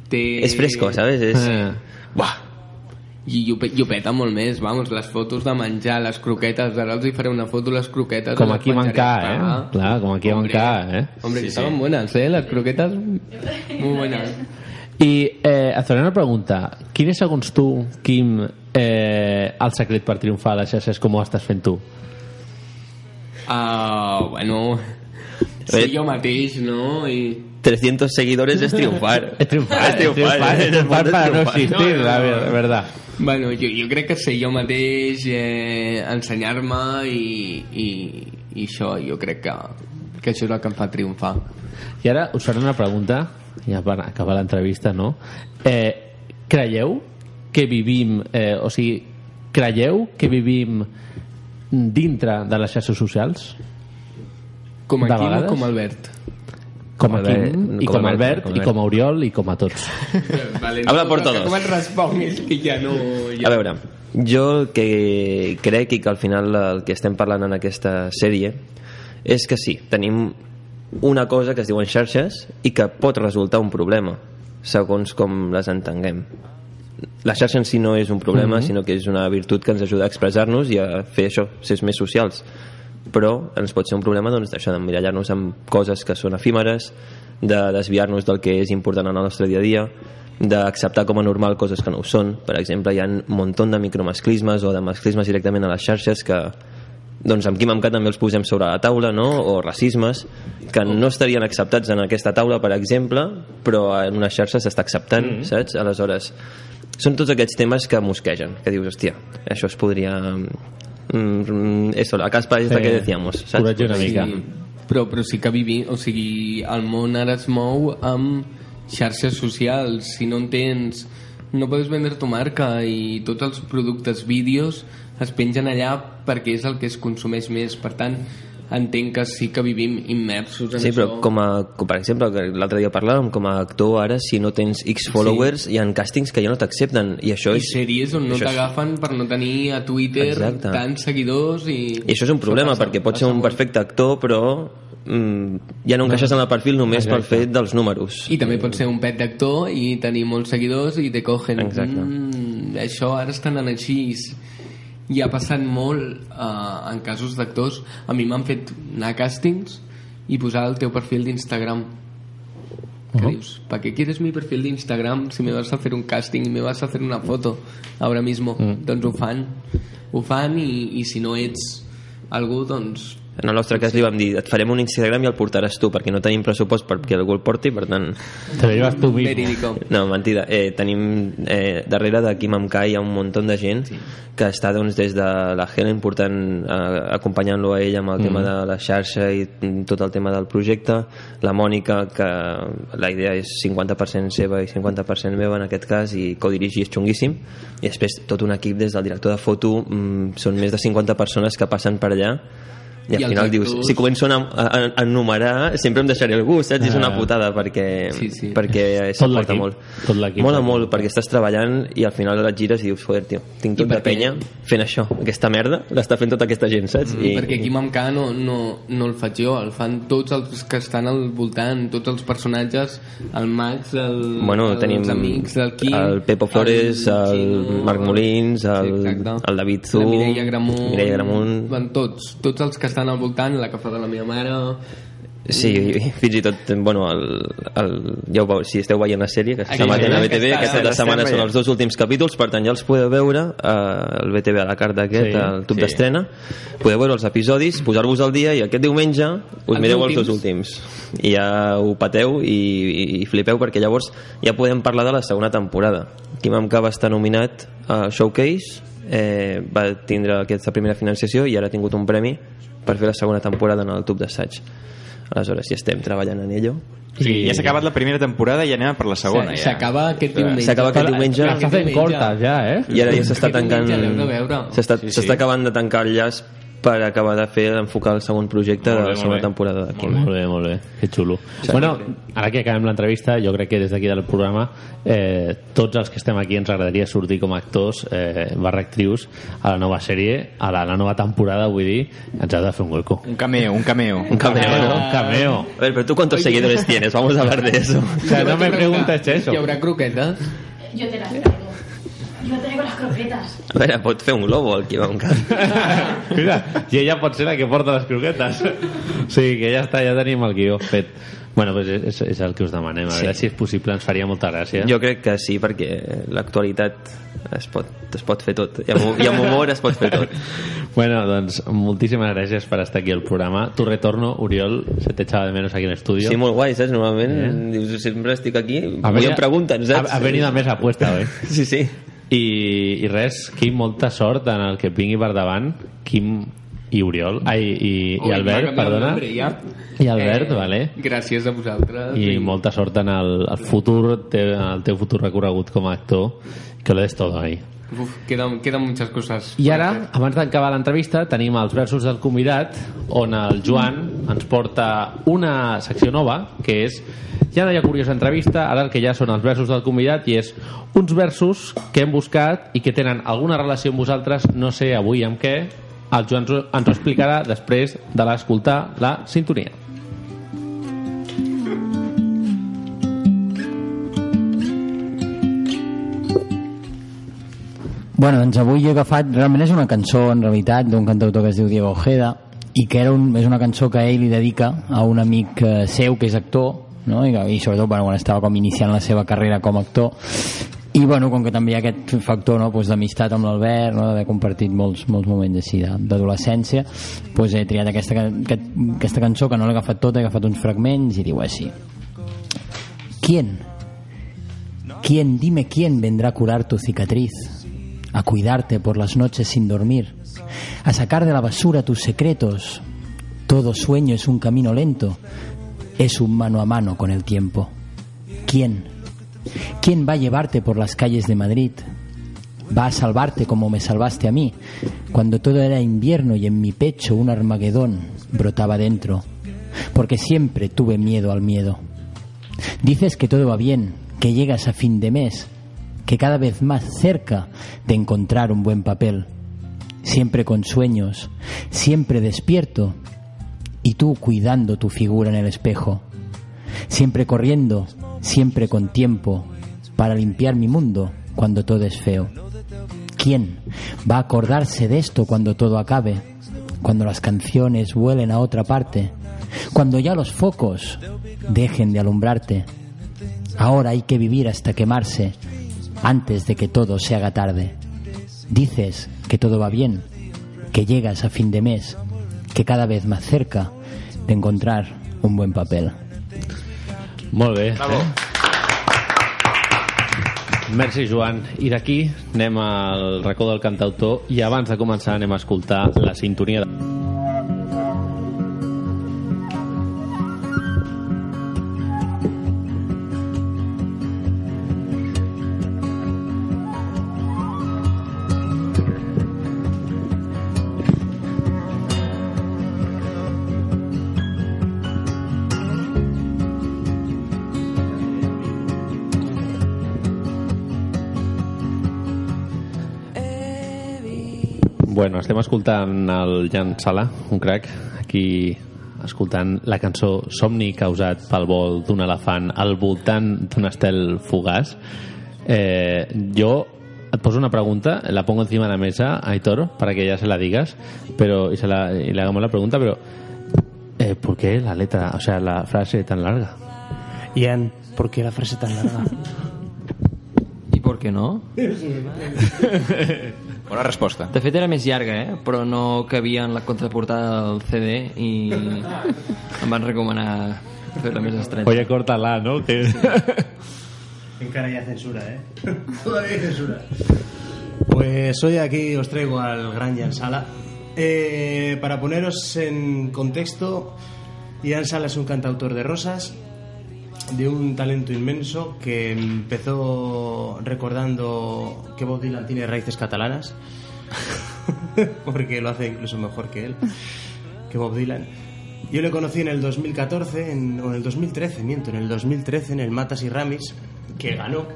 Té... Es fresco, ¿sabes? Es... Eh. Buah. I, i, ho, pe- i ho peta molt més, vamos, les fotos de menjar, les croquetes, ara els hi faré una foto, les croquetes... Com les aquí penjaré manca, a eh? Instagram. Clar, com aquí Hombre. manca, eh? Hombre, Sí, que sí. estaban buenas, ¿eh? Las croquetas, muy buenas. I eh, et faré una pregunta. Quin és, segons tu, Quim, eh, el secret per triomfar a les xarxes com ho estàs fent tu? Ah, bueno... Sí, jo mateix, no? I... 300 seguidores es triunfar. Es triunfar, Es triunfar, es triunfar, para no existir, la ver- verdad. Bueno, jo, jo crec que ser jo mateix, eh, ensenyar-me i, i, i això, jo crec que, que això és el que em fa triomfar. I ara us faré una pregunta, ja per acabar l'entrevista, no? Eh, creieu que vivim, eh, o sigui, creieu que vivim dintre de les xarxes socials? Com a De Quim o com a Albert? Com a Quim, i com com a Albert, com i com a Oriol, i com a tots. Habla por todos. Com et responguis que ja no... Ja... A veure, jo el que crec i que al final el que estem parlant en aquesta sèrie és que sí, tenim una cosa que es diuen xarxes i que pot resultar un problema segons com les entenguem. La xarxa en si no és un problema Mhm. sinó que és una virtut que ens ajuda a expressar-nos i a fer això, ser més socials. Però ens pot ser un problema doncs, d'això d'emmirallar-nos amb coses que són efímeres de desviar-nos del que és important en el nostre dia a dia d'acceptar com a normal coses que no ho són. Per exemple hi ha un munt de micromasclismes o de masclismes directament a les xarxes que doncs amb Quim Amcat també els posem sobre la taula no? o racismes que no estarien acceptats en aquesta taula per exemple però en una xarxa s'està acceptant mm -hmm. saps? aleshores són tots aquests temes que mosquegen que dius, hòstia, això es podria mm, eso, la caspa és la Sí. que decíamos saps? Corregir una mica. Sí, però, però sí que vivim, o sigui, el món ara es mou amb xarxes socials, si no en tens no pots vendre tu marca i tots els productes vídeos es pengen allà perquè és el que es consumeix més per tant, entenc que sí que vivim immersos en Sí, això. però com a, com per exemple, l'altre dia parlàvem, com a actor ara, si no tens X followers, hi ha càstings que ja no t'accepten, i això I és... sèries on no això és- t'agafen per no tenir a Twitter Exacte. tants seguidors i... I això és un problema, passa- perquè pots ser un perfecte actor, però mm, ja no encaixes en el perfil només pel fet dels números. I també pot ser un pet d'actor i tenir molts seguidors i te cogen. Exacte. Mm, això ara està anant així i ha passat molt uh, en casos d'actors. A mi m'han fet anar a càstings i posar el teu perfil d'Instagram. Que Ujú. dius, ¿para qué quieres mi perfil de Instagram si me vas a hacer un casting y me vas a hacer una foto ahora mismo? Mm. Doncs ho fan. Ho fan i, i si no ets algú, doncs En el nostre cas li vam dir, et farem un Instagram i el portaràs tu, perquè no tenim pressupost perquè algú el porti, per tant... Te lo llevas tú mismo. Verídico. No, mentida. Eh, tenim eh, darrere de Kim Amkai hi ha un munt de gent sí. que està doncs, des de la Helen portant, eh, acompanyant-lo a ell amb el mm. tema de la xarxa i tot el tema del projecte la Mònica que la idea és 50% seva i 50% meva en aquest cas i co-dirigir és xunguíssim i després tot un equip des del director de foto mm, són més de 50 persones que passen per allà i al I els final dius, actors- si començo a, a, a enumerar sempre em deixaré algú, saps? És una Ah. putada perquè, Sí, sí. perquè s'aporta l'equip. molt Tot l'equip. mola molt perquè estàs treballant i al final et gires i dius, joder, tio, tinc tot I de perquè- penya fent això, aquesta merda l'està fent tota aquesta gent, saps? I... Perquè aquí Mam K no, no, no el faig jo, el fan tots els que estan al voltant, tots els personatges, el Max, el, Bueno, els tenim amics del el Pepo Flores, el, Xino, Marc Molins, el, exacte. el David Zu, la Mireia Gramunt, Mireia Gramunt. Van tots, tots els que estan al voltant, la que fa de la meva mare... Sí, i fins i tot, bueno, el, el, ja ho veu, si esteu veient la sèrie, que Aquella s'emet a BTV, aquesta l'estem setmana són els dos últims capítols, per tant ja els podeu veure eh, el BTV a la carta aquest, Sí, el tub sí. d'estrena, podeu veure els episodis, posar-vos al dia i aquest diumenge us Els mireu els dos últims. últims. I ja ho pateu i, i, i flipeu perquè llavors ja podem parlar de la segona temporada. Kim Amka va estar nominat a Showcase eh, va tindre aquesta primera financiació i ara ha tingut un premi per fer la segona temporada en el tub d'assaig aleshores ja estem treballant en ello Sí, ja s'ha acabat la primera temporada i anem per la segona. S'ha- ja. S'acaba aquest diumenge. S'acaba aquest diumenge. L'està fent corta, ja, eh? i ara ja s'està tancant s'està Sí, sí. s'està acabant de tancar el llaç per acabar de fer enfocar el segon projecte Molt de bé, la molt segona bé. temporada de Kim Molt bé, molt bé. Que xulo. Bueno, ara que acabem l'entrevista, jo crec que des d'aquí del programa eh, tots els que estem aquí ens agradaria sortir com a actors eh, barra actrius a la nova sèrie, a la, la nova temporada, vull dir, ens ha de fer un hueco. Un cameo, un cameo. un cameo, ¿no? Un cameo. A ver, pero tú cuántos seguidores tienes? Vamos a hablar de eso. O sea, no me preguntes eso. Hi haurà croquetes? Yo te las traigo. Yo traigo las croquetas. A veure, pot fer un globo el Kim Amka. Mira, i ella pot ser la que porta les croquetes. Sí, que ja està, ja tenim el guió fet. Bueno, pues és, és el que us demanem. A Sí. veure si és possible, ens faria molta gràcia. Jo crec que sí, perquè l'actualitat es pot, es pot fer tot. I amb, i amb humor es pot fer tot. Bueno, doncs moltíssimes gràcies per estar aquí al programa. Tu retorno, Oriol, se te echaba de menos aquí en estudio. Sí, molt guai, saps? Normalment Eh? dius, sempre estic aquí Ha i venido- em pregunten, saps? Ha, ha venido a més apuesta, eh? Sí, sí. I, I res, Quim, molta sort en el que vingui per davant. Quim i Oriol. Ai, i, i Ui, Albert, canviat el perdona. nombre, ja. I Albert, vale. Gràcies a vosaltres. I molta sort en el, el futur, te, en el teu futur recorregut com a actor, que lo des todo ahí. Uf, quedan, quedan muchas cosas. I ara, abans d'acabar l'entrevista, tenim els versos del convidat, on el Joan ens porta una secció nova, que és ja ha curiosa entrevista, ara el que ja són els versos del convidat, i és uns versos que hem buscat i que tenen alguna relació amb vosaltres, no sé avui amb què, el Joan ens ho explicarà després de l'escoltar la sintonia. Bueno, doncs avui he agafat, realment és una cançó en realitat d'un cantautor que es diu Diego Ojeda i que era un, és una cançó que ell li dedica a un amic eh, seu que és actor no? I, i sobretot bueno, quan estava com iniciant la seva carrera com a actor i bueno, com que també hi ha aquest factor no, pues, d'amistat amb l'Albert, no, d'haver compartit molts, molts moments així d'adolescència pues, he triat aquesta, aquest, aquesta cançó que no l'he agafat tota, he agafat uns fragments i diu així ¿Quién? ¿Quién, dime quién vendrá a curar tu cicatriz? A cuidarte por las noches sin dormir, a sacar de la basura tus secretos. Todo sueño es un camino lento, es un mano a mano con el tiempo. ¿Quién? ¿Quién va a llevarte por las calles de Madrid? Va a salvarte como me salvaste a mí, cuando todo era invierno y en mi pecho un armagedón. brotaba dentro, porque siempre tuve miedo al miedo. Dices que todo va bien, que llegas a fin de mes, que cada vez más cerca de encontrar un buen papel, siempre con sueños, siempre despierto, y tú cuidando tu figura en el espejo, siempre corriendo, siempre con tiempo, para limpiar mi mundo cuando todo es feo. ¿Quién va a acordarse de esto cuando todo acabe? Cuando las canciones vuelen a otra parte, cuando ya los focos dejen de alumbrarte. Ahora hay que vivir hasta quemarse antes de que todo se haga tarde. Dices que todo va bien, que llegas a fin de mes, que cada vez más cerca de encontrar un buen papel. Molt bé. Bravo. Merci, Joan. I d'aquí anem al racó del cantautor i abans de començar anem a escoltar la sintonia de... Bueno, estem escoltant el Jan Sala, un crac, aquí escoltant la cançó Somni causat pel vol d'un elefant al voltant d'un estel fugaç. Eh, jo et poso una pregunta, la pongo encima de la mesa, Aitor, para que ya se la digas, pero y, se la, y le hagamos la pregunta, pero eh, ¿por qué la letra, o sea, la frase tan larga? Ian, ¿por qué la frase tan larga? I per què no? Bona resposta. De fet era més llarga, eh? però no cabia en la contraportada del CD i em van recomanar fer-la més estreta. Oye, córtala, ¿no? Que... Encara hay censura, ¿eh? Todavía hay censura. Pues hoy aquí os traigo al gran Ian Sala. Eh, para poneros en contexto, Ian Sala es un cantautor de rosas, de un talento inmenso que empezó recordando que Bob Dylan tiene raíces catalanas, porque lo hace incluso mejor que él, que Bob Dylan. Yo le conocí en el 2014, en, o en el 2013, miento, en el 2013 en el Matas y Ramis, que ganó.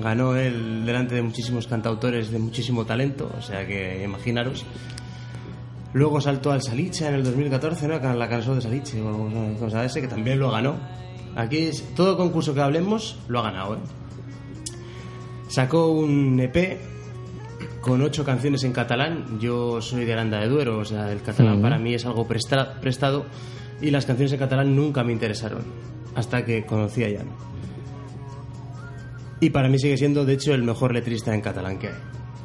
Ganó él delante de muchísimos cantautores de muchísimo talento, o sea que imaginaros. Luego saltó al Salicha en el 2014, ¿no? La canción de Saliche o cosa ese, que también lo ganó. Aquí es- todo concurso que hablemos lo ha ganado, ¿eh? Sacó un EP con ocho canciones en catalán. Yo soy de Aranda de Duero, o sea, el catalán para mí es algo presta- prestado y las canciones en catalán nunca me interesaron hasta que conocí a Jan. Y para mí sigue siendo, de hecho, el mejor letrista en catalán que hay.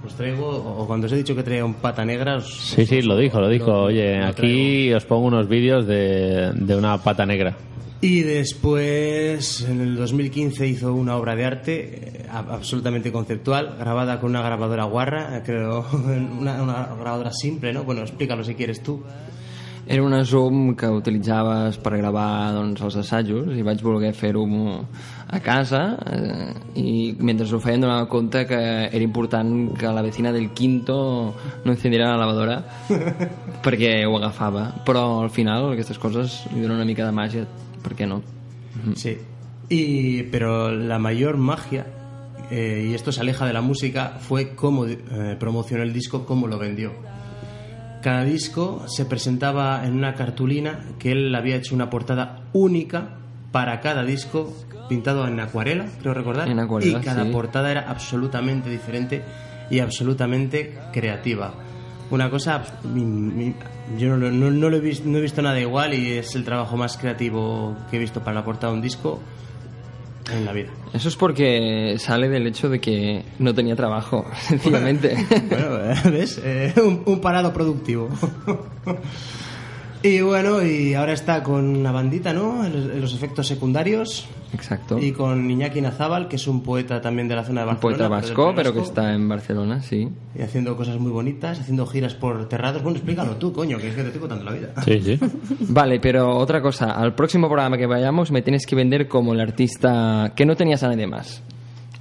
Os traigo, o cuando os he dicho que traía un pata negra, os- Sí, sí, lo dijo, lo dijo. Oye, lo aquí os pongo unos vídeos de, de una pata negra. Y después, en el 2015, hizo una obra de arte eh, absolutamente conceptual, grabada con una grabadora guarra, eh, creo, una, una grabadora simple, ¿no? Bueno, explícalo si quieres tú. Era una Zoom que utilitzaves per gravar doncs, els assajos i vaig voler fer-ho a casa eh, i mentre ho feien donava compte que era important que la vecina del quinto no encendiera la lavadora perquè ho agafava però al final aquestes coses li donen una mica de màgia per què no? Sí. Y, pero la mayor magia, eh, y esto se aleja de la música, fue cómo eh, promocionó el disco, cómo lo vendió. Cada disco se presentaba en una cartulina que él había hecho una portada única para cada disco, pintado en acuarela, creo recordar. En acuarela, y cada sí. portada era absolutamente diferente y absolutamente creativa. Una cosa, mi- mi- yo no, no- no lo he visto, no he visto nada igual y es el trabajo más creativo que he visto para la portada de un disco en la vida. Eso es porque sale del hecho de que no tenía trabajo, sencillamente. Bueno, eh, ¿ves? Eh, un, un parado productivo. y bueno, y ahora está con una bandita, ¿no? En los, efectos secundarios. Exacto. Y con Iñaki Nazábal, que es un poeta también de la zona de Un Barcelona. poeta vasco, pero que está en Barcelona, sí. Y haciendo cosas muy bonitas, haciendo giras por terrados. Bueno, explícalo tú, coño, que es que te estoy contando la vida. Sí, sí. Vale, pero otra cosa, al próximo programa que vayamos me tienes que vender como el artista que no tenías a nadie más.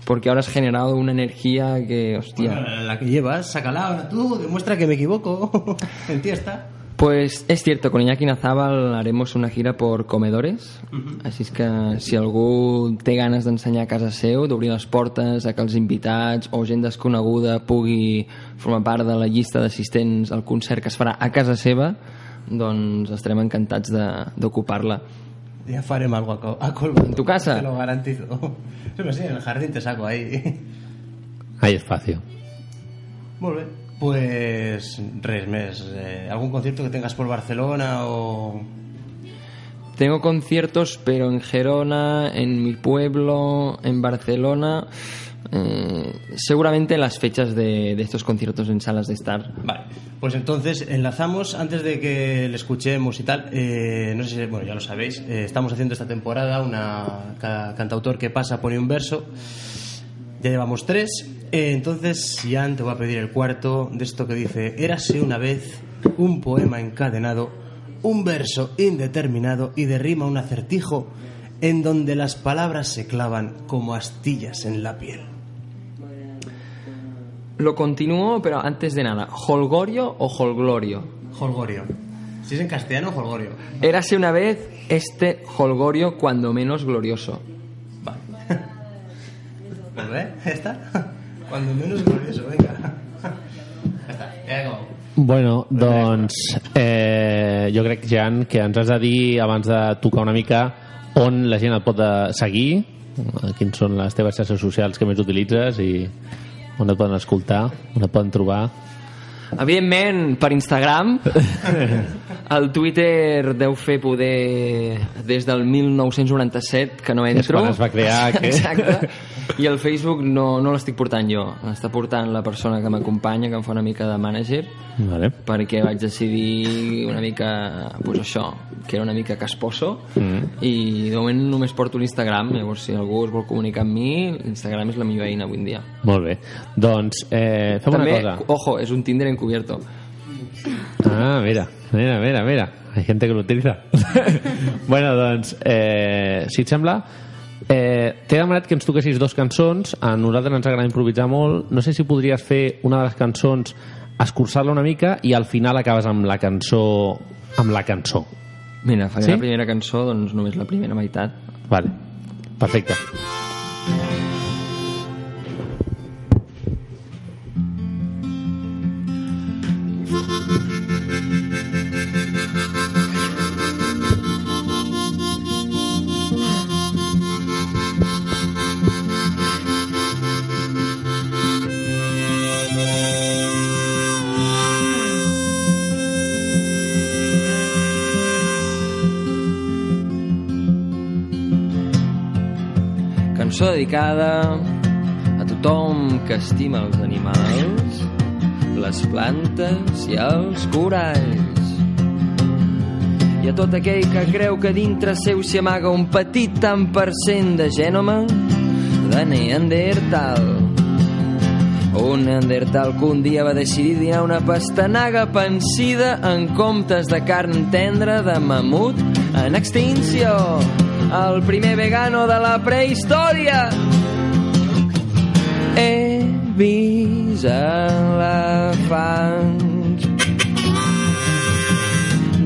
Porque ahora has generado una energía que, hostia. Bueno, la que llevas, sácala ahora tú, demuestra que me equivoco. en ti está. Pues es cierto, con Iñaki Nazábal haremos una gira por comedores, així és que si algú té ganes d'ensenyar a casa seu, d'obrir les portes a que els invitats o gent desconeguda pugui formar part de la llista d'assistents al concert que es farà a casa seva, doncs estarem encantats de- d'ocupar-la. Ya farem algo a, co- a Colbo. ¿En tu casa? Te lo garantizo. Sí, en el jardín te saco ahí. Hay espacio. Molt bé. Pues res més. Eh, ¿Algún concierto que tengas por Barcelona o...? Tengo conciertos, pero en Gerona, en mi pueblo, en Barcelona, eh, seguramente las fechas de, de estos conciertos en salas de estar. Vale, pues entonces enlazamos, antes de que le escuchemos y tal, eh, no sé si, bueno, ya lo sabéis, eh, estamos haciendo esta temporada una ca- cantautor que pasa, pone un verso, ya llevamos tres, entonces Jan te voy a pedir el cuarto de esto que dice, érase una vez un poema encadenado, un verso indeterminado y de rima un acertijo en donde las palabras se clavan como astillas en la piel. Lo continúo, pero antes de nada, ¿Holgorio o Holglorio? Holgorio. Si es en castellano, Holgorio. Érase una vez este Holgorio cuando menos glorioso. Ja està. Cuando menos glorioso, venga. Ja està, ja acabou. Bueno, doncs eh, jo crec, Jan, que ens has de dir abans de tocar una mica on la gent et pot eh, seguir, eh, quins són les teves xarxes socials que més utilitzes i on et poden escoltar, on et poden trobar. Evidentment, per Instagram. El Twitter deu fer poder des del 1997 que no entro. quan es va crear, que- Exacte. I el Facebook no, no l'estic portant jo, l'està portant la persona que m'acompanya, que em fa una mica de mànager, Vale. perquè vaig decidir una mica, pues això, que era una mica casposo, Mm. i de moment només porto l'Instagram, llavors si algú es vol comunicar amb mi, l'Instagram és la millor eina avui en dia. Molt bé. Doncs eh, fem També, una cosa. ojo, és un Tinder encubierto. Ah, mira, mira, mira, mira. Hay gente que lo utiliza. bueno, doncs, eh, si et sembla, eh, t'he demanat que ens toquessis dos cançons. A nosaltres ens agrada improvisar molt. No sé si podries fer una de les cançons, escurçar-la una mica i al final acabes amb la cançó amb la cançó. Mira, faré Sí? la primera cançó, doncs només la primera meitat. Vale, perfecte. Cançó dedicada a tothom que estima els animals, les plantes i els coralls. I a tot aquell que creu que dintre seu s'hi amaga un petit tant per cent de gènome de Neandertal. Un Neandertal que un dia va decidir dinar una pastanaga pensida en comptes de carn tendra de mamut en extinció. El primer vegano de la prehistòria. He vist elefants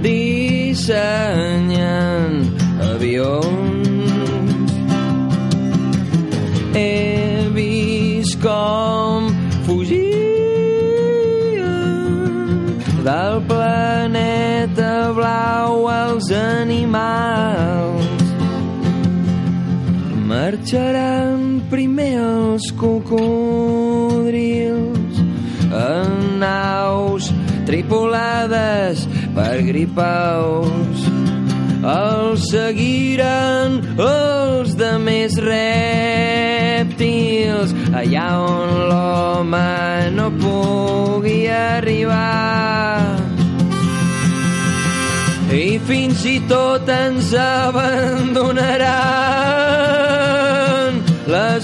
dissenyant avions. He vist com fugien del planeta blau els animals. Marxaran primer els cocodrils en naus tripulades per gripaus. Els seguiran els de més rèptils allà on l'home no pugui arribar i fins i tot ens abandonaran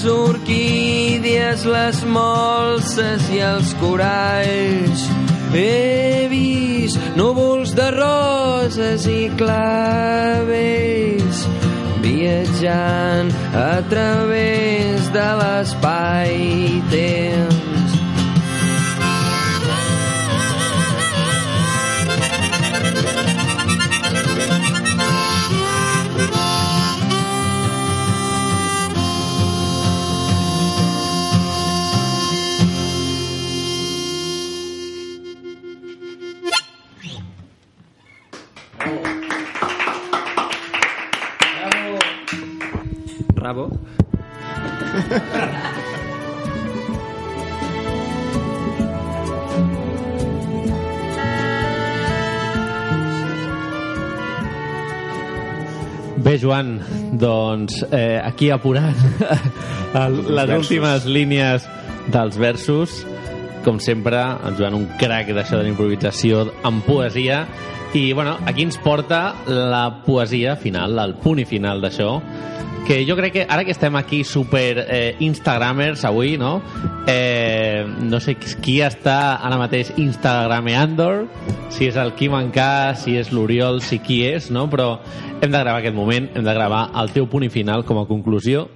orquídies, les molses i els coralls. He vist núvols de roses i clavells viatjant a través de l'espai rabo. Bé, Joan, doncs eh, aquí apurant el, les versos. últimes línies dels versos. Com sempre, en Joan un crac d'això de l'improvisació amb poesia. I, bueno, aquí ens porta la poesia final, el punt i final d'això, que jo crec que ara que estem aquí super eh, instagramers avui, no? Eh, no sé qui està ara mateix instagrameando, si és el Quim Encà, si és l'Oriol, si qui és, no? Però hem de gravar aquest moment, hem de gravar el teu punt i final com a conclusió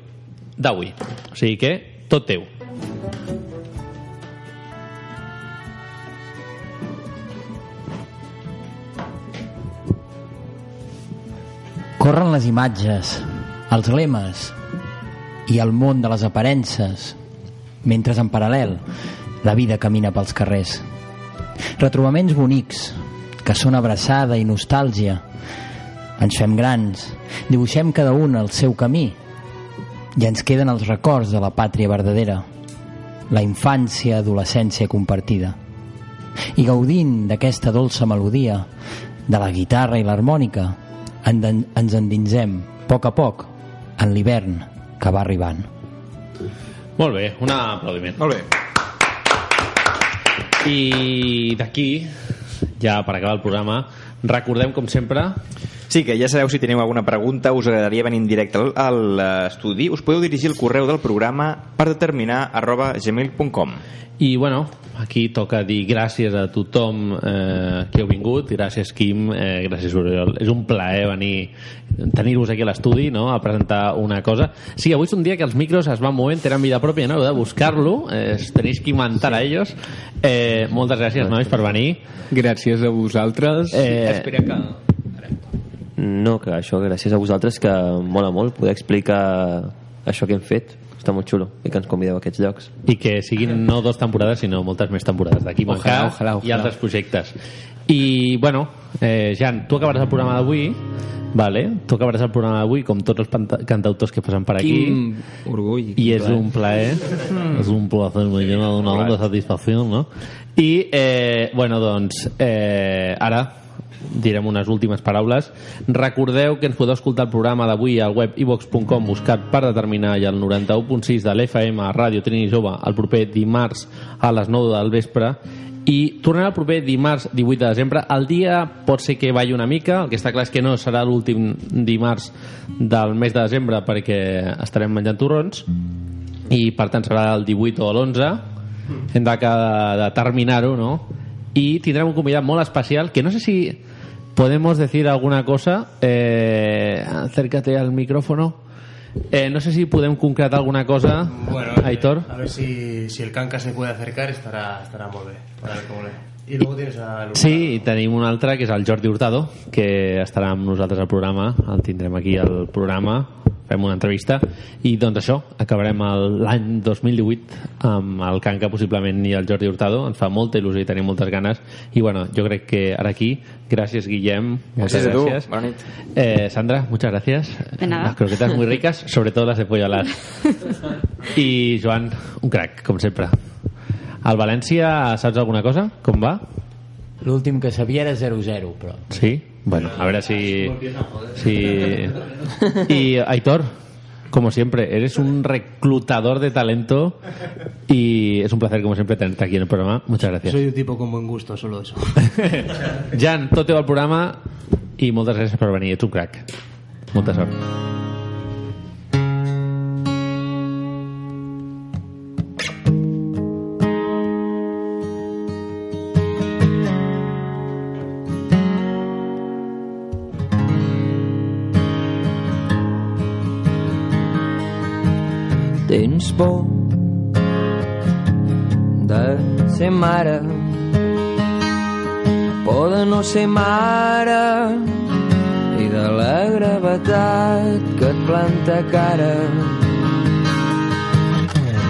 d'avui. O sigui que, tot teu. Corren les imatges, els lemes i el món de les aparences, mentre en paral·lel la vida camina pels carrers. Retrobaments bonics, que són abraçada i nostàlgia. Ens fem grans, dibuixem cada un el seu camí i ens queden els records de la pàtria verdadera, la infància, adolescència compartida. I gaudint d'aquesta dolça melodia, de la guitarra i l'harmònica, en- ens endinsem, a poc a poc, en l'hivern que va arribant. Molt bé, un aplaudiment. Molt bé. I d'aquí, ja per acabar el programa, recordem, com sempre... Sí, que ja sabeu si teniu alguna pregunta, us agradaria venir en directe al- a l'estudi, us podeu dirigir al correu del programa per determinar arroba gmail.com. I, bueno, aquí toca dir gràcies a tothom eh, que heu vingut, gràcies Quim, eh, gràcies Oriol. És un plaer venir, tenir-vos aquí a l'estudi, no?, a presentar una cosa. Sí, avui és un dia que els micros es van movent, tenen vida pròpia, no?, heu de buscar-lo, eh, tenéis que inventar a ellos. Eh, moltes gràcies, nois, per venir. Gràcies a vosaltres. Eh, Espera que... No, que això, gràcies a vosaltres, que mola molt poder explicar això que hem fet. Està molt xulo i que ens convideu a aquests llocs. i que siguin no dos temporades sinó moltes més temporades d'aquí Ojalà, Moncà ojalà, i altres projectes i bueno, eh, Jan, tu acabaràs el programa d'avui vale? tu acabaràs el programa d'avui com tots els cantautors que passen per aquí Quin orgull. i és un plaer Mm. és un placer me llena d'una Right. onda de satisfacció no? i eh, bueno doncs eh, ara direm unes últimes paraules. Recordeu que ens podeu escoltar el programa d'avui al web ivox.com buscat per determinar i el 91.6 de l'FM a Ràdio Trini Jove el proper dimarts a les 9 del vespre. I tornarà el proper dimarts 18 de desembre el dia pot ser que balli una mica. El que està clar és que no serà l'últim dimarts del mes de desembre perquè estarem menjant torrons i per tant serà el 18 o l'11 hem de, de terminar-ho no? i tindrem un convidat molt especial que no sé si podemos decir alguna cosa eh, acércate al micrófono. Eh, no sé si podem concretar alguna cosa. Bueno, Aitor. A ver si, si el canca se puede acercar, estarà, estarà molt bé. A veure com I luego tienes a Lucas. Sí, i tenim un altre que és el Jordi Hurtado que estarà amb nosaltres al programa. El tindrem aquí al programa fem una entrevista i doncs això acabarem el- l'any 2018 amb el Canca possiblement i el Jordi Hurtado ens fa molta il·lusió i tenim moltes ganes i bueno, jo crec que ara aquí gràcies Guillem moltes Gràcies a tu. gràcies Bona nit. Eh, Sandra, muchas gracias De nada. las croquetas muy ricas sobre todo las de pollo alat i Joan, un crac com sempre al València saps alguna cosa? com va? L'últim que sabia era 0-0, però... Sí? Bueno, a ver si... si... Y Aitor, como siempre, eres un reclutador de talento y es un placer, como siempre, tenerte aquí en el programa. Muchas gracias. Soy un tipo con buen gusto, solo eso. Jan, tot teu al programa i moltes gràcies per venir. Ets un crac. Molta sort. Ser mare i de la gravetat que et planta cara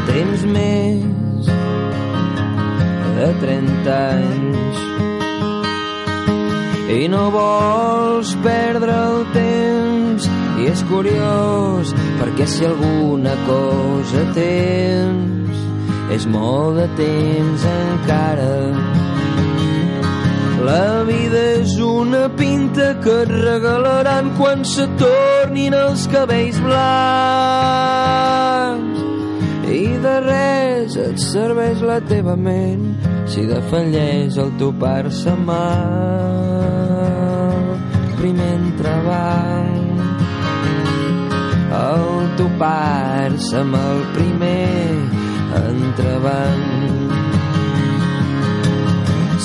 tens més de 30 anys i no vols perdre el temps i és curiós perquè si alguna cosa tens és molt de temps encara. La vida és una pinta que et regalaran quan se tornin els cabells blancs. I de res et serveix la teva ment si defalleix el topar-se amb el primer entrebanc. El topar-se amb el primer entrebanc.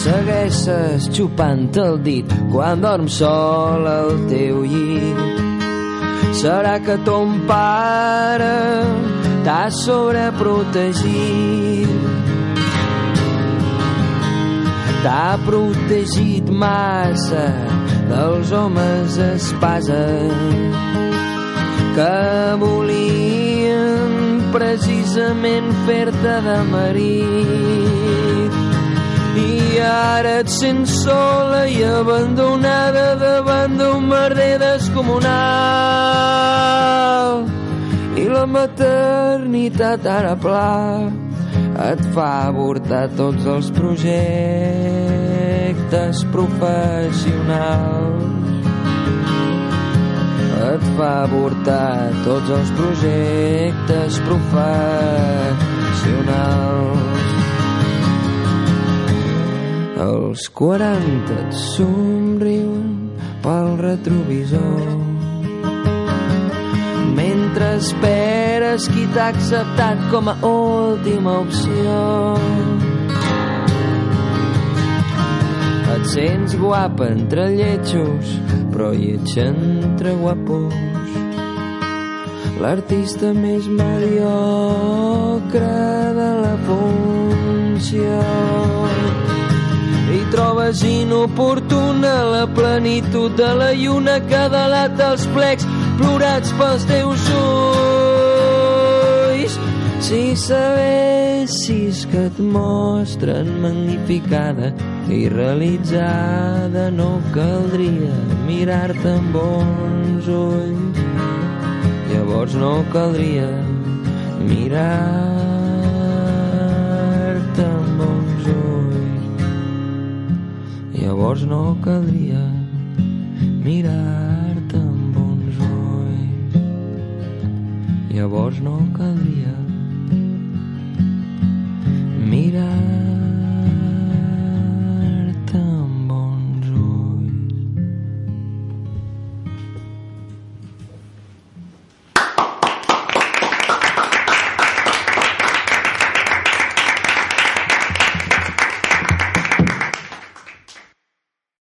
Segueixes xupant el dit quan dorms sol al teu llit. Serà que ton pare t'ha sobreprotegit. T'ha protegit massa dels homes espasa que volien precisament fer-te de marit ara et sents sola i abandonada davant d'un merder descomunal. I la maternitat ara pla et fa avortar tots els projectes professionals. Et fa avortar tots els projectes professionals els 40 et somriuen pel retrovisor mentre esperes qui t'ha acceptat com a última opció. Et sents guapa entre lletjos, però lleig entre guapos. L'artista més mediocre de la funció trobes inoportuna la plenitud de la lluna que delata els plecs plorats pels teus ulls. Si sabessis que et mostren magnificada i realitzada, no caldria mirar-te amb bons ulls. Llavors no caldria mirar-te Llavors no caldria mirar-te amb bons ulls. Llavors no caldria mirar